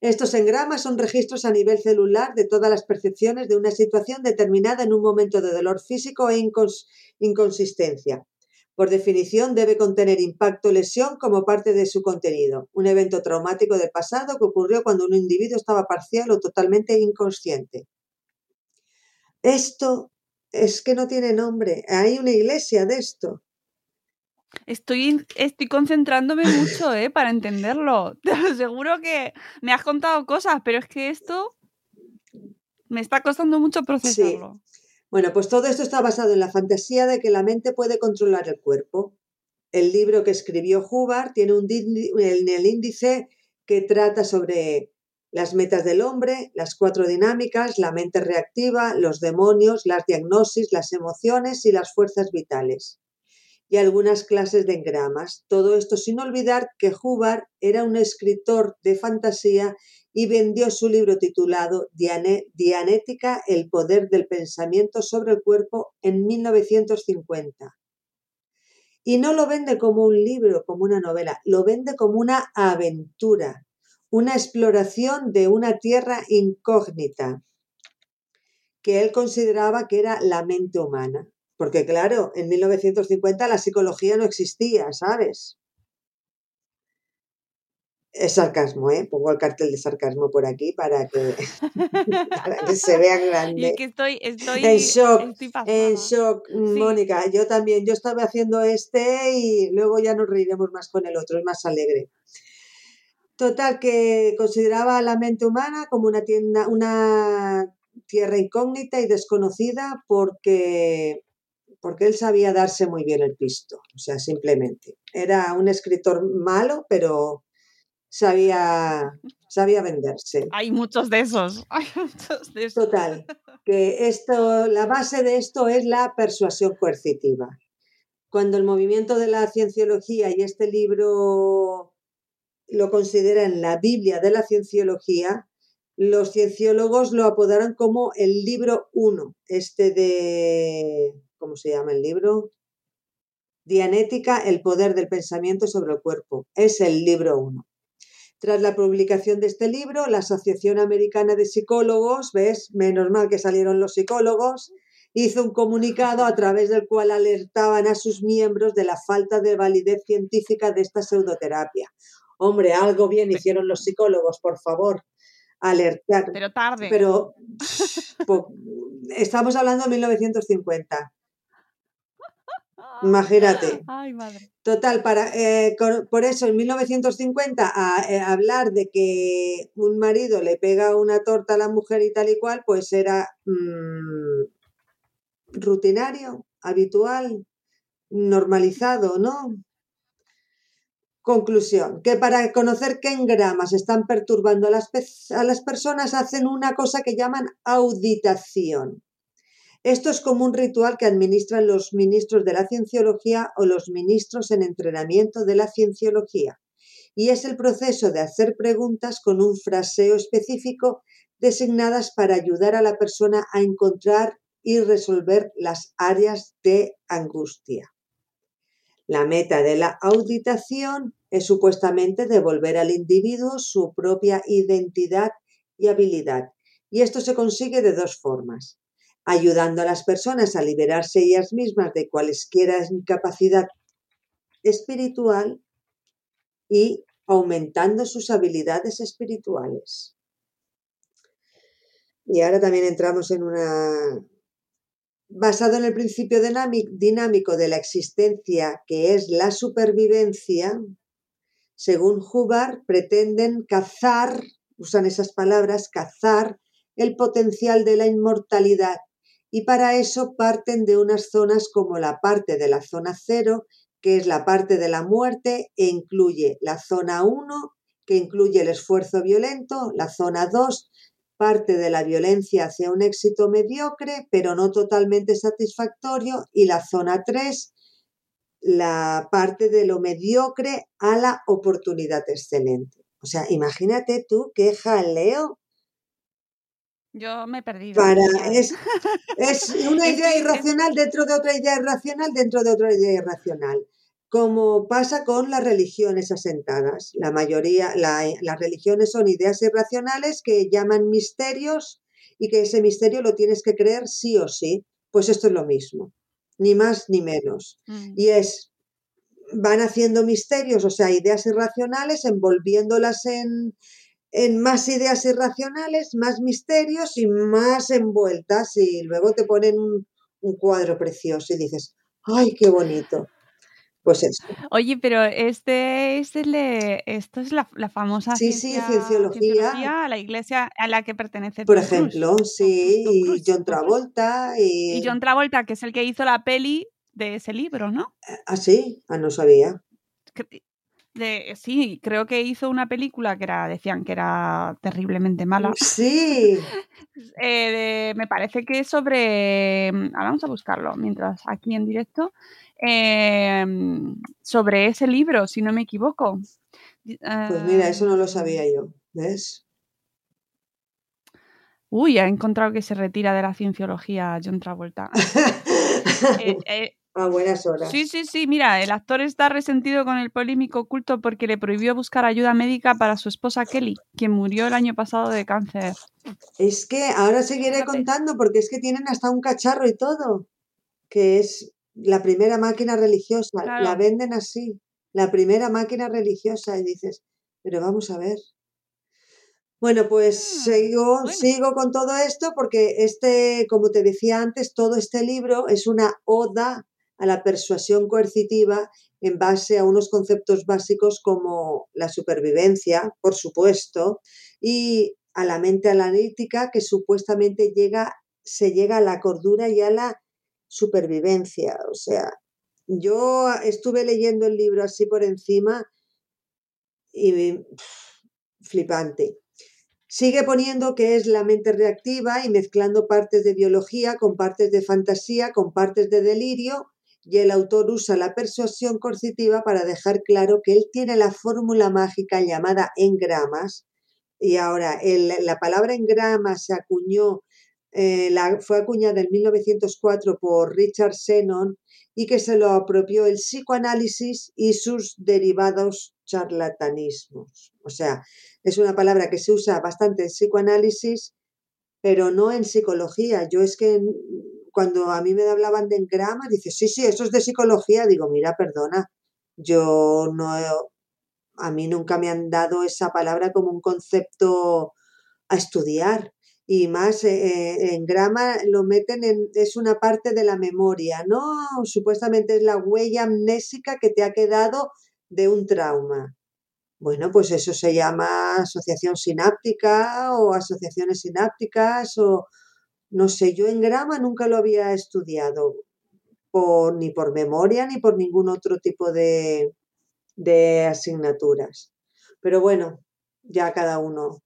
Estos engramas son registros a nivel celular de todas las percepciones de una situación determinada en un momento de dolor físico e inconsistencia. Por definición, debe contener impacto o lesión como parte de su contenido, un evento traumático del pasado que ocurrió cuando un individuo estaba parcial o totalmente inconsciente. Esto es que no tiene nombre. Hay una iglesia de esto. Estoy, estoy concentrándome mucho, ¿eh? Para entenderlo. Te lo aseguro que me has contado cosas, pero es que esto me está costando mucho procesarlo. Bueno, pues todo esto está basado en la fantasía de que la mente puede controlar el cuerpo. El libro que escribió Hubbard tiene un en el índice que trata sobre las metas del hombre, las cuatro dinámicas, la mente reactiva, los demonios, las diagnosis, las emociones y las fuerzas vitales y algunas clases de engramas. Todo esto sin olvidar que Hubbard era un escritor de fantasía y vendió su libro titulado Dianética, el poder del pensamiento sobre el cuerpo en 1950. Y no lo vende como un libro, como una novela, lo vende como una aventura, una exploración de una tierra incógnita que él consideraba que era la mente humana. Porque claro, en 1950 la psicología no existía, ¿sabes? Es sarcasmo, ¿eh? Pongo el cartel de sarcasmo por aquí para que, se vea grande. Y que estoy, estoy en shock, en shock, Mónica. Yo también, yo estaba haciendo este y luego ya nos reiremos más con el otro, es más alegre. Total, que consideraba a la mente humana como una tienda, una tierra incógnita y desconocida porque porque él sabía darse muy bien el pisto, o sea, simplemente. Era un escritor malo, pero sabía, sabía venderse. Hay muchos de esos. Hay muchos de esos. Total, que esto, la base de esto es la persuasión coercitiva. Cuando el movimiento de la cienciología y este libro lo consideran la Biblia de la cienciología, los cienciólogos lo apodaron como el libro 1, este de ¿cómo se llama el libro? Dianética, el poder del pensamiento sobre el cuerpo. Es el libro 1. Tras la publicación de este libro, la Asociación Americana de Psicólogos, ves, menos mal que salieron los psicólogos, hizo un comunicado a través del cual alertaban a sus miembros de la falta de validez científica de esta pseudoterapia. Hombre, algo bien hicieron los psicólogos, por favor alertar. Pero tarde. Pero estamos hablando de 1950. Imagínate. Ay, madre. Total, para, eh, por eso en 1950 a, eh, hablar de que un marido le pega una torta a la mujer y tal y cual, pues era mm, rutinario, habitual, normalizado, ¿no? Conclusión, que para conocer qué engramas están perturbando a las, a las personas hacen una cosa que llaman auditación. Esto es como un ritual que administran los ministros de la cienciología o los ministros en entrenamiento de la cienciología. Y es el proceso de hacer preguntas con un fraseo específico designadas para ayudar a la persona a encontrar y resolver las áreas de angustia. La meta de la auditación es supuestamente devolver al individuo su propia identidad y habilidad. Y esto se consigue de dos formas. Ayudando a las personas a liberarse ellas mismas de cualesquiera incapacidad espiritual y aumentando sus habilidades espirituales. Y ahora también entramos en una... Basado en el principio dinámico de la existencia, que es la supervivencia, según Hubbard, pretenden cazar, usan esas palabras, cazar el potencial de la inmortalidad y para eso parten de unas zonas como la parte de la zona cero, que es la parte de la muerte, e incluye la zona 1, que incluye el esfuerzo violento, la zona 2, parte de la violencia hacia un éxito mediocre, pero no totalmente satisfactorio, y la zona 3, la parte de lo mediocre a la oportunidad excelente. O sea, imagínate tú qué jaleo. Yo me he perdido. Para, es, es una idea irracional dentro de otra idea irracional dentro de otra idea irracional. Como pasa con las religiones asentadas. La mayoría, las religiones son ideas irracionales que llaman misterios y que ese misterio lo tienes que creer sí o sí. Pues esto es lo mismo ni más ni menos. Mm. Y es, van haciendo misterios, o sea, ideas irracionales, envolviéndolas en, en más ideas irracionales, más misterios y más envueltas y luego te ponen un, un cuadro precioso y dices, ¡ay, qué bonito! Pues eso. Oye, pero este, este le, esto es la, la famosa Sí, sí, cienciología. cienciología, a la iglesia a la que pertenece Por Tom ejemplo, sí, Tom y John. Travolta y... Y John Travolta, que es el que hizo la peli de ese libro, ¿no? Ah, sí, ah, no sabía. De, sí, creo que hizo una película que era, decían que era terriblemente mala. Sí, Eh, de- me parece que es sobre. Ahora vamos a buscarlo mientras aquí en directo. eh, sobre ese libro, si no me equivoco. pues mira, eso no lo Eh, sabía yo, ¿ves? Uy, ha encontrado que se retira de la cienciología John Travolta. Eh, eh, A buenas horas. sí, sí, sí, mira, el actor está resentido con el polémico culto porque le prohibió buscar ayuda médica para su esposa Kelly, quien murió el año pasado de cáncer. Es que ahora seguiré contando porque es que tienen hasta un cacharro y todo, que es la primera máquina religiosa. La venden así, la primera máquina religiosa y dices, pero vamos a ver. Bueno, pues Ah, sigo, bueno. sigo con todo esto porque este, como te decía antes, todo este libro es una oda a la persuasión coercitiva en base a unos conceptos básicos como la supervivencia, por supuesto, y a la mente analítica que supuestamente llega, se llega a la cordura y a la supervivencia. O sea, yo estuve leyendo el libro así por encima y flipante. Sigue poniendo que es la mente reactiva y mezclando partes de biología con partes de fantasía, con partes de delirio, y el autor usa la persuasión coercitiva para dejar claro que él tiene la fórmula mágica llamada engramas, y ahora la palabra engrama se acuñó, eh, fue acuñada en 1904 por Richard Shannon y que se lo apropió el psicoanálisis y sus derivados charlatanismos. O sea, es una palabra que se usa bastante en psicoanálisis, pero no en psicología. Yo es que cuando a mí me hablaban de engramas, dices, sí, sí, eso es de psicología. Digo, mira, perdona, yo no, a mí nunca me han dado esa palabra como un concepto a estudiar. Y más, eh, eh, en grama lo meten en, es una parte de la memoria, ¿no? Supuestamente es la huella amnésica que te ha quedado de un trauma. Bueno, pues eso se llama asociación sináptica o asociaciones sinápticas o no sé, yo en grama nunca lo había estudiado ni por memoria ni por ningún otro tipo de, de asignaturas. Pero bueno, ya cada uno.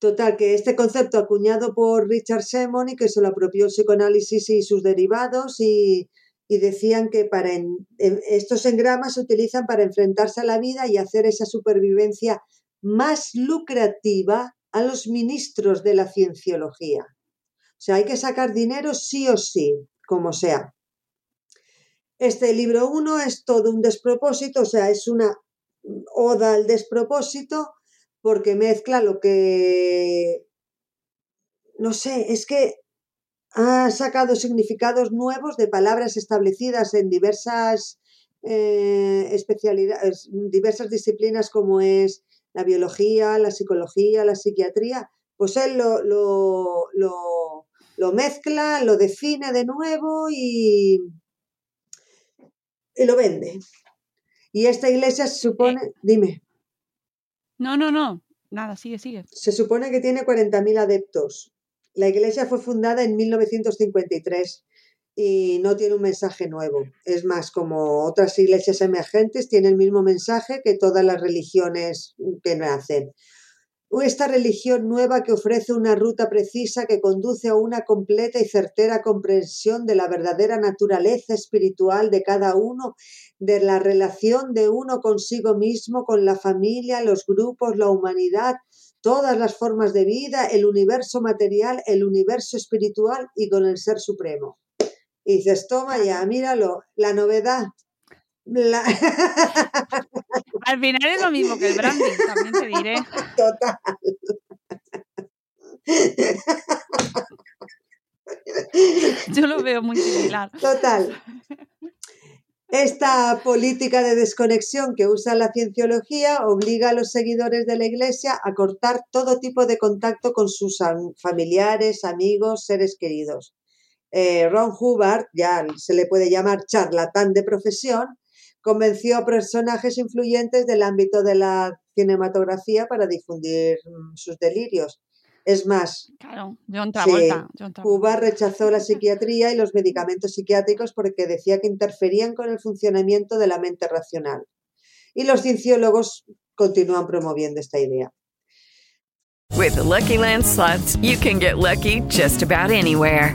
Total, que este concepto acuñado por Richard Semon y que se lo apropió el psicoanálisis y sus derivados y, y decían que para en- estos engramas se utilizan para enfrentarse a la vida y hacer esa supervivencia más lucrativa a los ministros de la cienciología. O sea, hay que sacar dinero sí o sí, como sea. Este libro 1 es todo un despropósito, o sea, es una oda al despropósito porque mezcla lo que... No sé, es que ha sacado significados nuevos de palabras establecidas en diversas eh, especialidades, diversas disciplinas como es la biología, la psicología, la psiquiatría, pues él lo, lo, lo, lo mezcla, lo define de nuevo y, y lo vende. Y esta iglesia se supone, dime, No, no, no. Nada, sigue, sigue. se supone que tiene 40.000 adeptos. La iglesia fue fundada en 1953 y no tiene un mensaje nuevo. Es más, como otras iglesias emergentes, tiene el mismo mensaje que todas las religiones que nacen. Esta religión nueva que ofrece una ruta precisa que conduce a una completa y certera comprensión de la verdadera naturaleza espiritual de cada uno, de la relación de uno consigo mismo, con la familia, los grupos, la humanidad, todas las formas de vida, el universo material, el universo espiritual y con el Ser Supremo. Y dices, toma ya, míralo, la novedad. La... Al final es lo mismo que el branding, también te diré. Total. Yo lo veo muy similar. Total. Esta política de desconexión que usa la cienciología obliga a los seguidores de la Iglesia a cortar todo tipo de contacto con sus am- familiares, amigos, seres queridos. Eh, Ron Hubbard, ya se le puede llamar charlatán de profesión, convenció a personajes influyentes del ámbito de la cinematografía para difundir mm, sus delirios. Es más, Claro, John Travolta. John Travolta. Cuba rechazó la psiquiatría y los medicamentos psiquiátricos porque decía que interferían con el funcionamiento de la mente racional. Y los cienciólogos continúan promoviendo esta idea. With the Lucky Land slots, you can get lucky just about anywhere.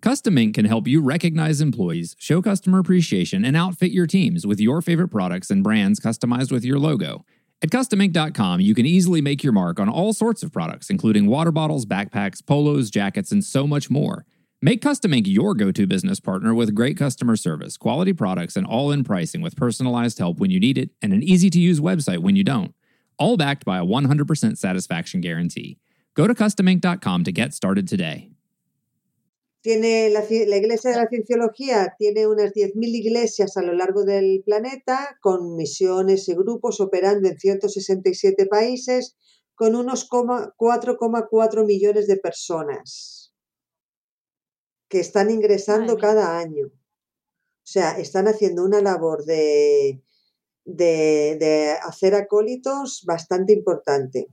Custom Ink can help you recognize employees, show customer appreciation, and outfit your teams with your favorite products and brands customized with your logo. At CustomInk.com, you can easily make your mark on all sorts of products, including water bottles, backpacks, polos, jackets, and so much more. Make Custom Ink your go to business partner with great customer service, quality products, and all in pricing with personalized help when you need it and an easy to use website when you don't. All backed by a 100% satisfaction guarantee. Go to CustomInk.com to get started today. Tiene la, la Iglesia de la Cienciología tiene unas 10.000 iglesias a lo largo del planeta, con misiones y grupos operando en 167 países, con unos coma- 4,4 millones de personas que están ingresando cada año. O sea, están haciendo una labor de, de, de hacer acólitos bastante importante.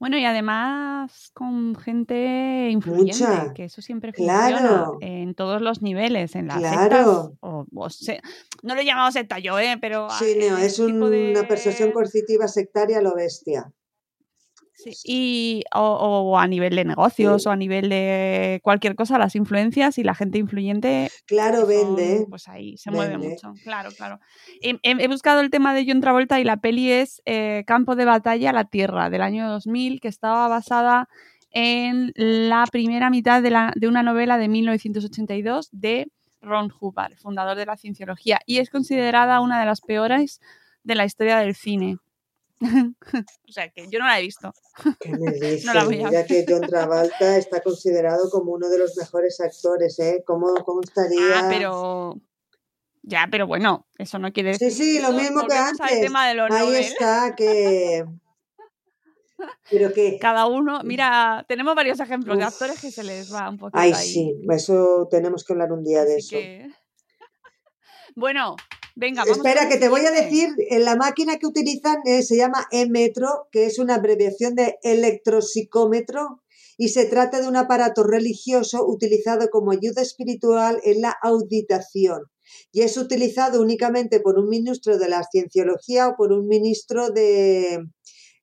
Bueno, y además con gente influyente, Mucha. que eso siempre funciona Claro. en todos los niveles, en las Claro. sectas, o, o se- no lo he llamado secta yo, ¿eh? pero Sí, en no, el es tipo un- de- una persuasión coercitiva sectaria a lo bestia. Sí, y, o, o a nivel de negocios Sí. o a nivel de cualquier cosa, las influencias y la gente influyente Claro, son, vende. pues ahí se mueve mucho. Claro, claro. He, he- he buscado el tema de John Travolta y la peli es eh, Campo de Batalla, La Tierra, del año 2000, que estaba basada en la primera mitad de, la- de una novela de 1982 de Ron Hubbard, fundador de la cienciología, y es considerada una de las peores de la historia del cine. o sea que yo no la he visto. ¿Qué me dices? No la voy a Mira que John Travolta está considerado como uno de los mejores actores, ¿eh? ¿Cómo, cómo estaría? Ah, pero. Ya, pero bueno, eso no quiere Sí, decir. sí, lo Eso, mismo que antes. tema de los Ahí Nobel. está, que... Pero que... Cada uno, mira, tenemos varios ejemplos de actores que se les va un poquito Ay, ahí. sí, eso tenemos que hablar un día de Así eso. que- Bueno, venga, vamos. Espera, que te voy a decir, en la máquina que utilizan eh, se llama e-metro, que es una abreviación de electropsicómetro, y se trata de un aparato religioso utilizado como ayuda espiritual en la auditación y es utilizado únicamente por un ministro de la cienciología o por un ministro de,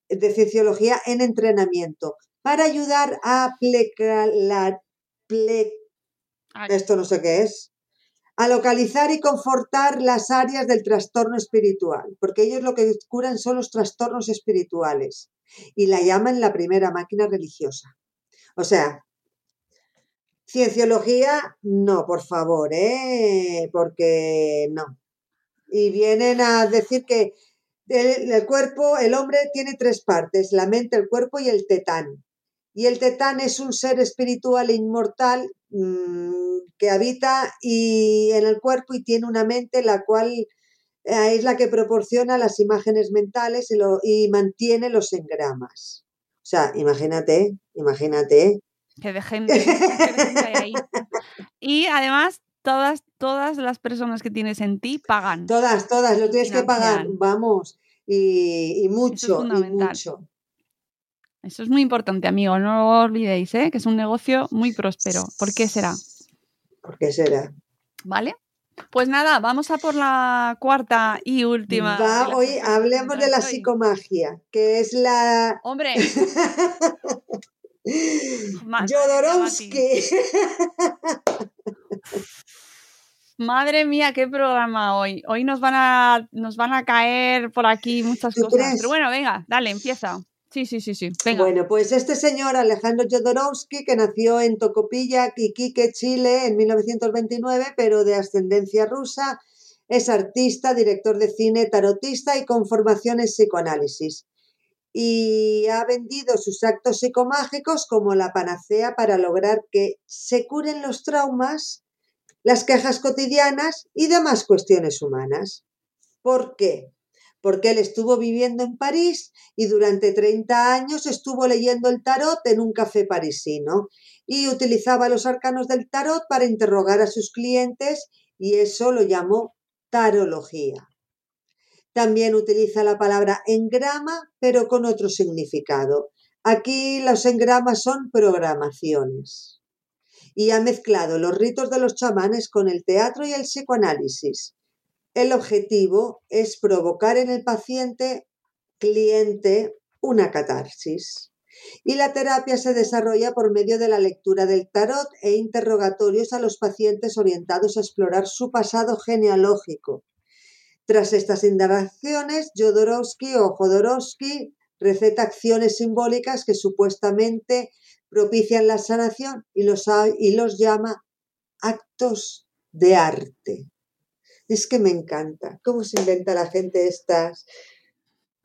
de cienciología en entrenamiento para ayudar a plecar la, ple- esto no sé qué es, a localizar y confortar las áreas del trastorno espiritual, porque ellos lo que curan son los trastornos espirituales y la llaman la primera máquina religiosa. O sea, cienciología, no, por favor, ¿eh? porque no. Y vienen a decir que el, el cuerpo, el hombre tiene tres partes, la mente, el cuerpo y el tetán. Y el tetán es un ser espiritual e inmortal mm, que habita y en el cuerpo y tiene una mente la cual eh, es la que proporciona las imágenes mentales y, lo, y mantiene los engramas. O sea, imagínate, imagínate. Que de gente, que ahí. Y además, todas, todas las personas que tienes en ti pagan. Todas, todas, lo tienes que pagar, vamos, y, y mucho, y mucho. Eso es muy importante, amigo. No lo olvidéis, ¿eh? que es un negocio muy próspero. ¿Por qué será? ¿Por qué será? ¿Vale? Pues nada, vamos a por la cuarta y última. Va, hoy hablemos de la hoy. psicomagia, que es la Hombre, Jodorowsky. madre mía, qué programa hoy. Hoy nos van a, nos van a caer por aquí muchas ¿Tú cosas. crees? Pero bueno, venga, dale, empieza. Sí, sí, sí. Venga. Bueno, pues este señor Alejandro Jodorowsky, que nació en Tocopilla, Iquique, Chile, en 1929, pero de ascendencia rusa, es artista, director de cine, tarotista y con formación en psicoanálisis. Y ha vendido sus actos psicomágicos como la panacea para lograr que se curen los traumas, las quejas cotidianas y demás cuestiones humanas. ¿Por qué? Porque él estuvo viviendo en París y durante 30 años estuvo leyendo el tarot en un café parisino y utilizaba los arcanos del tarot para interrogar a sus clientes y eso lo llamó tarología. También utiliza la palabra engrama, pero con otro significado. Aquí los engramas son programaciones. Y ha mezclado los ritos de los chamanes con el teatro y el psicoanálisis. El objetivo es provocar en el paciente cliente una catarsis. Y la terapia se desarrolla por medio de la lectura del tarot e interrogatorios a los pacientes orientados a explorar su pasado genealógico. Tras estas indagaciones, Jodorowsky o Jodorowsky receta acciones simbólicas que supuestamente propician la sanación y los, y los llama actos de arte. Es que me encanta cómo se inventa la gente estas.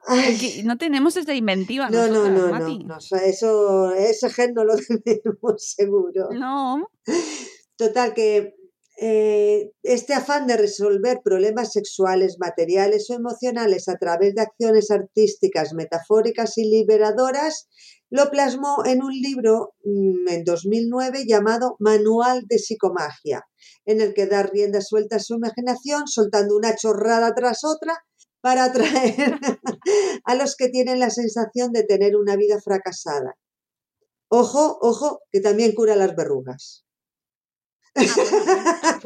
Ay, no tenemos esta inventiva. no, no, no, no, Mati. no, eso, ese gen no lo tenemos seguro. No, Total, que eh, este afán de resolver problemas sexuales, materiales o emocionales a través de acciones artísticas, metafóricas y liberadoras, lo plasmó en un libro mm, en 2009 llamado Manual de Psicomagia, en el que da rienda suelta a su imaginación, soltando una chorrada tras otra para atraer a los que tienen la sensación de tener una vida fracasada. Ojo, ojo, que también cura las verrugas. Ah.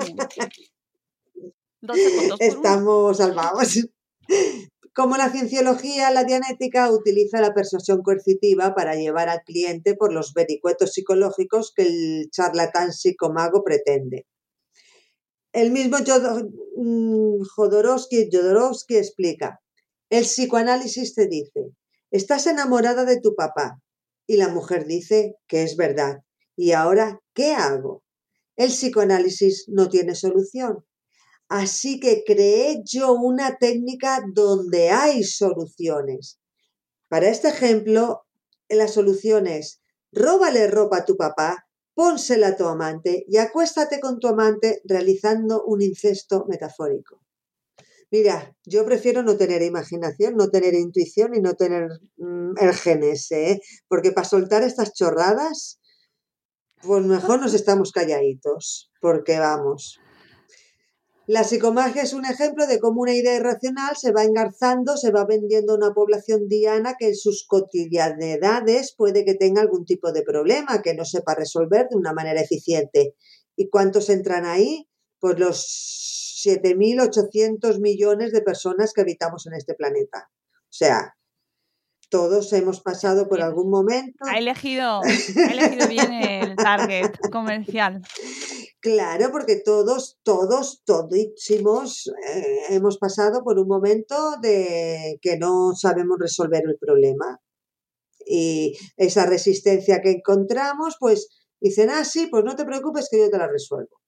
Estamos salvados. Como la cienciología, la dianética utiliza la persuasión coercitiva para llevar al cliente por los vericuetos psicológicos que el charlatán psicomago pretende. El mismo mm, Jodorowsky, Jodorowsky explica, el psicoanálisis te dice, estás enamorada de tu papá y la mujer dice que es verdad. ¿Y ahora qué hago? El psicoanálisis no tiene solución. Así que creé yo una técnica donde hay soluciones. Para este ejemplo, la solución es róbale ropa a tu papá, pónsela a tu amante y acuéstate con tu amante realizando un incesto metafórico. Mira, yo prefiero no tener imaginación, no tener intuición y no tener mm, el genes, ¿eh? porque para soltar estas chorradas, pues mejor nos estamos calladitos, porque vamos. La psicomagia es un ejemplo de cómo una idea irracional se va engarzando, se va vendiendo a una población diana que en sus cotidianidades puede que tenga algún tipo de problema que no sepa resolver de una manera eficiente. ¿Y cuántos entran ahí? Pues los 7.800 millones de personas que habitamos en este planeta. O sea, todos hemos pasado por algún momento. Ha elegido, ha elegido bien el target comercial. Claro, porque todos, todos, todísimos eh, hemos pasado por un momento de que no sabemos resolver el problema. Y esa resistencia que encontramos, pues dicen, ah, sí, pues no te preocupes que yo te la resuelvo.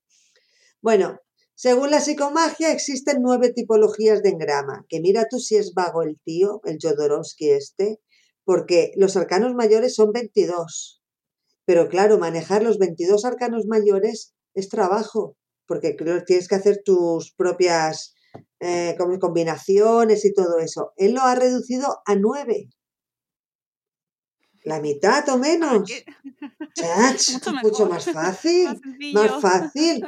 Bueno, según la psicomagia existen nueve tipologías de engrama, que mira tú si es vago el tío, el Jodorowsky este, porque los arcanos mayores son 22. Pero claro, manejar los 22 arcanos mayores es trabajo, porque tienes que hacer tus propias eh, combinaciones y todo eso. Él lo ha reducido a nueve. La mitad o menos. mucho, mucho, más fácil. Más, fácil.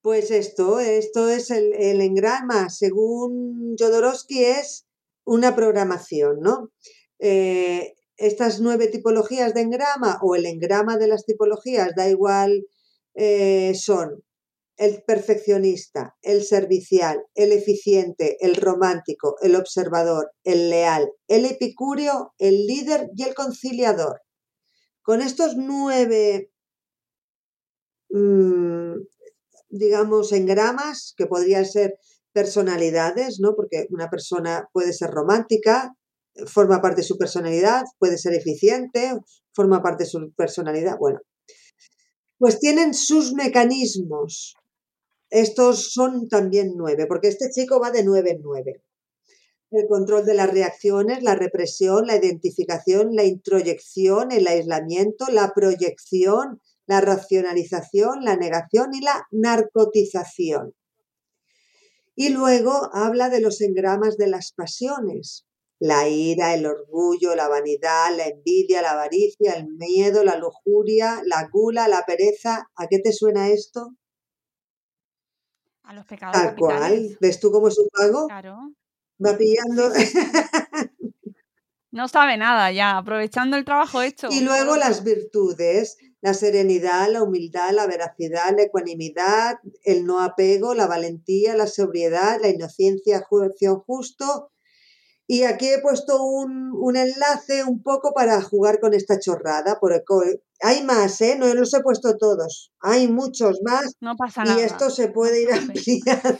Pues esto, esto es el, el engrama. Según Jodorowsky es una programación, ¿no? Eh, estas nueve tipologías de engrama o el engrama de las tipologías, da igual eh, son el perfeccionista, el servicial, el eficiente, el romántico, el observador, el leal, el epicúreo, el líder y el conciliador. Con estos nueve, mm, digamos, engramas, que podrían ser personalidades, ¿no? Porque una persona puede ser romántica, forma parte de su personalidad, puede ser eficiente, forma parte de su personalidad. Bueno, pues tienen sus mecanismos. Estos son también nueve, porque este chico va de nueve en nueve. El control de las reacciones, la represión, la identificación, la introyección, el aislamiento, la proyección, la racionalización, la negación y la narcotización. Y luego habla de los engramas de las pasiones, la ira, el orgullo, la vanidad, la envidia, la avaricia, el miedo, la lujuria, la gula, la pereza. ¿A qué te suena esto? A los pecados. Tal cual. ¿Ves tú cómo es un pago? Claro. Va pillando. No sabe nada ya, aprovechando el trabajo hecho. Y luego las virtudes, la serenidad, la humildad, la veracidad, la ecuanimidad, el no apego, la valentía, la sobriedad, la inocencia, juicio justo, y aquí he puesto un, enlace un poco para jugar con esta chorrada, porque hay más, ¿eh? No los he puesto todos, hay muchos más. No pasa nada. Y esto se puede ir ampliando.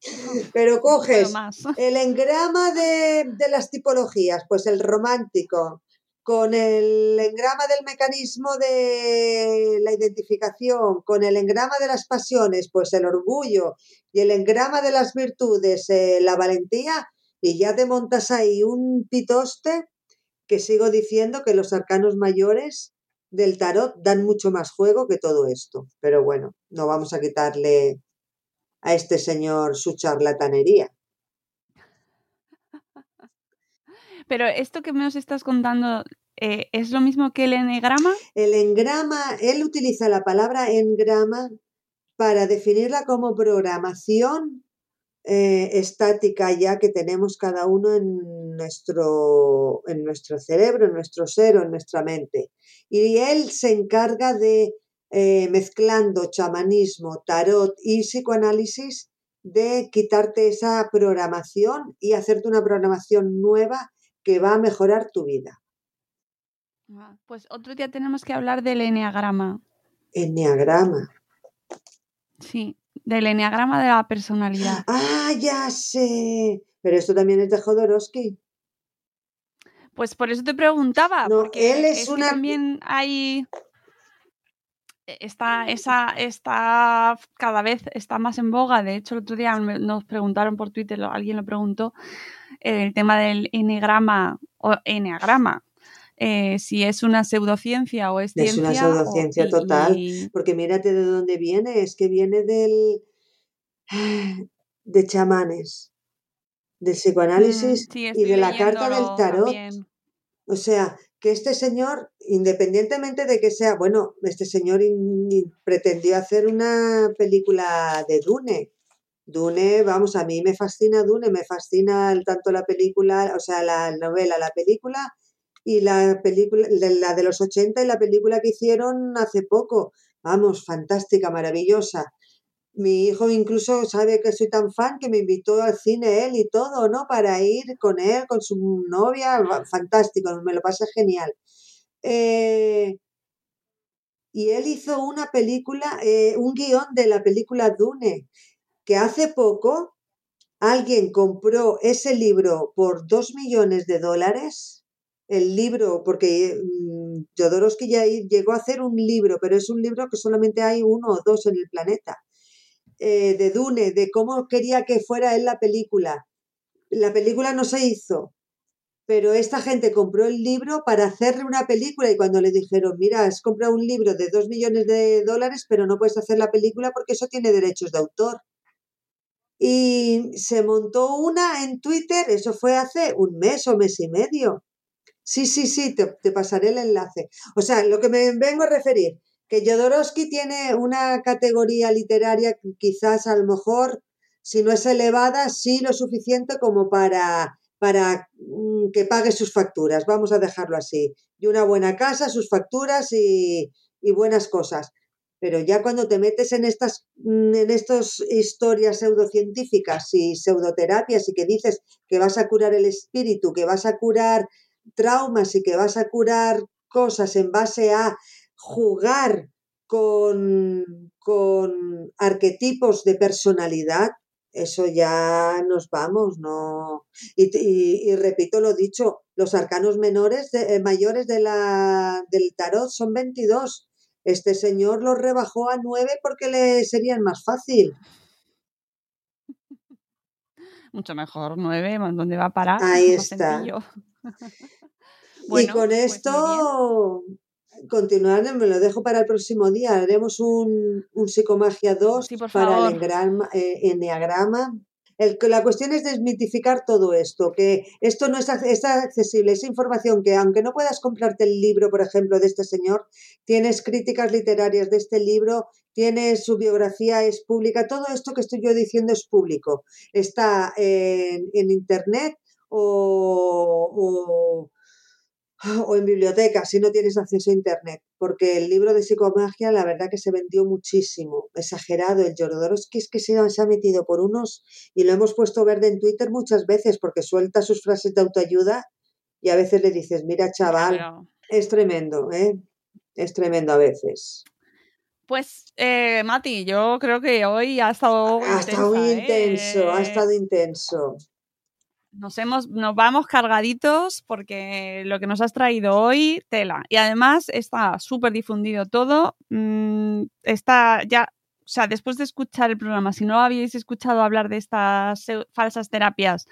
Pero coges el engrama de, de las tipologías, pues el romántico, con el engrama del mecanismo de la identificación, con el engrama de las pasiones, pues el orgullo, y el engrama de las virtudes, eh, la valentía, y ya te montas ahí un pitoste que sigo diciendo que los arcanos mayores del tarot dan mucho más juego que todo esto. Pero bueno, no vamos a quitarle a este señor su charlatanería. Pero esto que nos estás contando, eh, ¿es lo mismo que el ennegrama? El engrama, él utiliza la palabra engrama para definirla como programación eh, estática ya que tenemos cada uno en nuestro, en nuestro cerebro, en nuestro ser o en nuestra mente. Y él se encarga de, eh, mezclando chamanismo, tarot y psicoanálisis, de quitarte esa programación y hacerte una programación nueva que va a mejorar tu vida. Ah, pues otro día tenemos que hablar del enneagrama. Enneagrama. Sí, del enneagrama de la personalidad. Ah, ya sé. Pero esto también es de Jodorowsky. Pues por eso te preguntaba. No, porque él es, una. también hay. Está, esa, está cada vez está más en boga. De hecho, el otro día nos preguntaron por Twitter, alguien lo preguntó, el tema del enneagrama o enneagrama, eh, si es una pseudociencia o es ciencia. Es una pseudociencia total, porque mírate de dónde viene, es que viene del de chamanes, del psicoanálisis mm, y de la carta del tarot. O sea, que este señor, independientemente de que sea, bueno, este señor pretendió hacer una película de Dune. Dune, vamos, a mí me fascina Dune, me fascina tanto la película, o sea, la novela, la película y la película, la de los 80 y la película que hicieron hace poco. Vamos, fantástica, maravillosa. Mi hijo incluso sabe que soy tan fan que me invitó al cine él y todo, ¿no? Para ir con él, con su novia, fantástico, me lo pasé genial. Eh, y él hizo una película, eh, un guion de la película Dune, que hace poco alguien compró ese libro por dos millones de dólares. El libro, porque mm, Jodorowsky ya llegó a hacer un libro, pero es un libro que solamente hay uno o dos en el planeta eh, de Dune, de cómo quería que fuera él la película. La película no se hizo, pero esta gente compró el libro para hacerle una película y cuando le dijeron, mira, has comprado un libro de dos millones de dólares, pero no puedes hacer la película porque eso tiene derechos de autor. Y se montó una en Twitter, eso fue hace un mes o mes y medio. Sí, sí, sí, te, te pasaré el enlace. O sea, lo que me vengo a referir, que Jodorowsky tiene una categoría literaria quizás a lo mejor, si no es elevada, sí lo suficiente como para, para mm, que pague sus facturas, vamos a dejarlo así. Y una buena casa, sus facturas y, y buenas cosas. Pero ya cuando te metes en estas, mm, en estas historias pseudocientíficas y pseudoterapias y que dices que vas a curar el espíritu, que vas a curar traumas y que vas a curar cosas en base a jugar con, con arquetipos de personalidad, eso ya nos vamos, ¿no? Y, repito lo dicho, los arcanos menores eh, mayores de la, del tarot son 22. Este señor los rebajó a 9 porque le serían más fácil. Mucho mejor, 9, ¿dónde va a parar? Ahí está. y con pues esto continuar, me lo dejo para el próximo día. Haremos un, un psicomagia 2 para el eh, enneagrama. El, la cuestión es desmitificar todo esto, que esto no es, es, accesible, esa información que aunque no puedas comprarte el libro, por ejemplo, de este señor, tienes críticas literarias de este libro, tienes su biografía, es pública, todo esto que estoy yo diciendo es público. Está en, en internet o o en biblioteca si no tienes acceso a internet, porque el libro de psicomagia la verdad que se vendió muchísimo, exagerado, el Jodorowsky es que se ha metido por unos y lo hemos puesto verde en Twitter muchas veces porque suelta sus frases de autoayuda y a veces le dices, mira chaval, es tremendo, ¿eh? es tremendo a veces. Pues, eh, Mati, yo creo que hoy ha estado... Ha estado muy intenso, ha estado intenso. Nos, hemos, nos vamos cargaditos porque lo que nos has traído hoy, tela. Y además está súper difundido todo. Mm, está ya, o sea, después de escuchar el programa, si no habéis escuchado hablar de estas falsas terapias,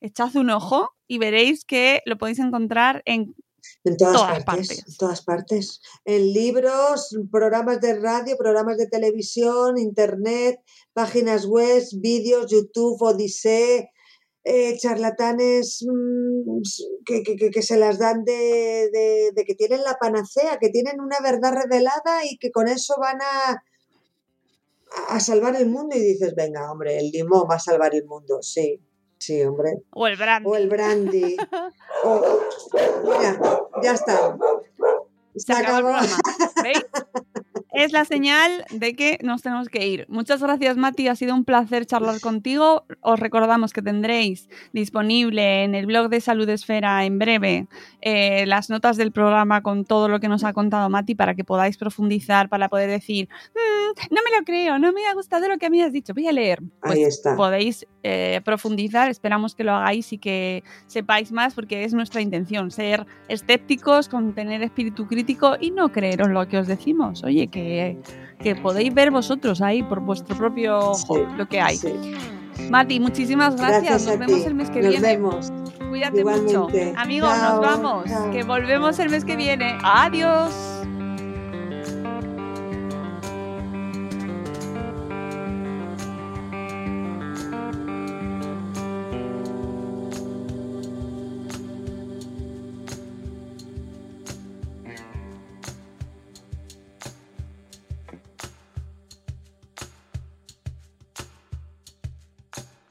echad un ojo y veréis que lo podéis encontrar en en todas, partes, En todas partes. En libros, programas de radio, programas de televisión, internet, páginas web, vídeos, YouTube, Odisee, eh, charlatanes mm, que, se las dan de, que tienen la panacea, que tienen una verdad revelada y que con eso van a, a salvar el mundo y dices, venga, hombre, el limón va a salvar el mundo, sí, sí, hombre. O el brandy. O el brandy. mira, ya está. Se, acabó. ¿Veis? es la señal de que nos tenemos que ir. Muchas gracias, Mati. Ha sido un placer charlar contigo. Os recordamos que tendréis disponible en el blog de Salud Esfera en breve eh, las notas del programa con todo lo que nos ha contado Mati para que podáis profundizar, para poder decir, mm, no me lo creo, no me ha gustado lo que me has dicho, voy a leer. Pues Ahí está. Podéis eh, profundizar, esperamos que lo hagáis y que sepáis más porque es nuestra intención, ser escépticos, con tener espíritu crítico y no creeros lo que os decimos. Oye, que que, podéis ver vosotros ahí por vuestro propio ojo lo que hay. Mati, muchísimas gracias. nos vemos el mes que nos viene. Vemos. Cuídate mucho. Amigos, nos vamos. Que volvemos el mes que viene. Adiós.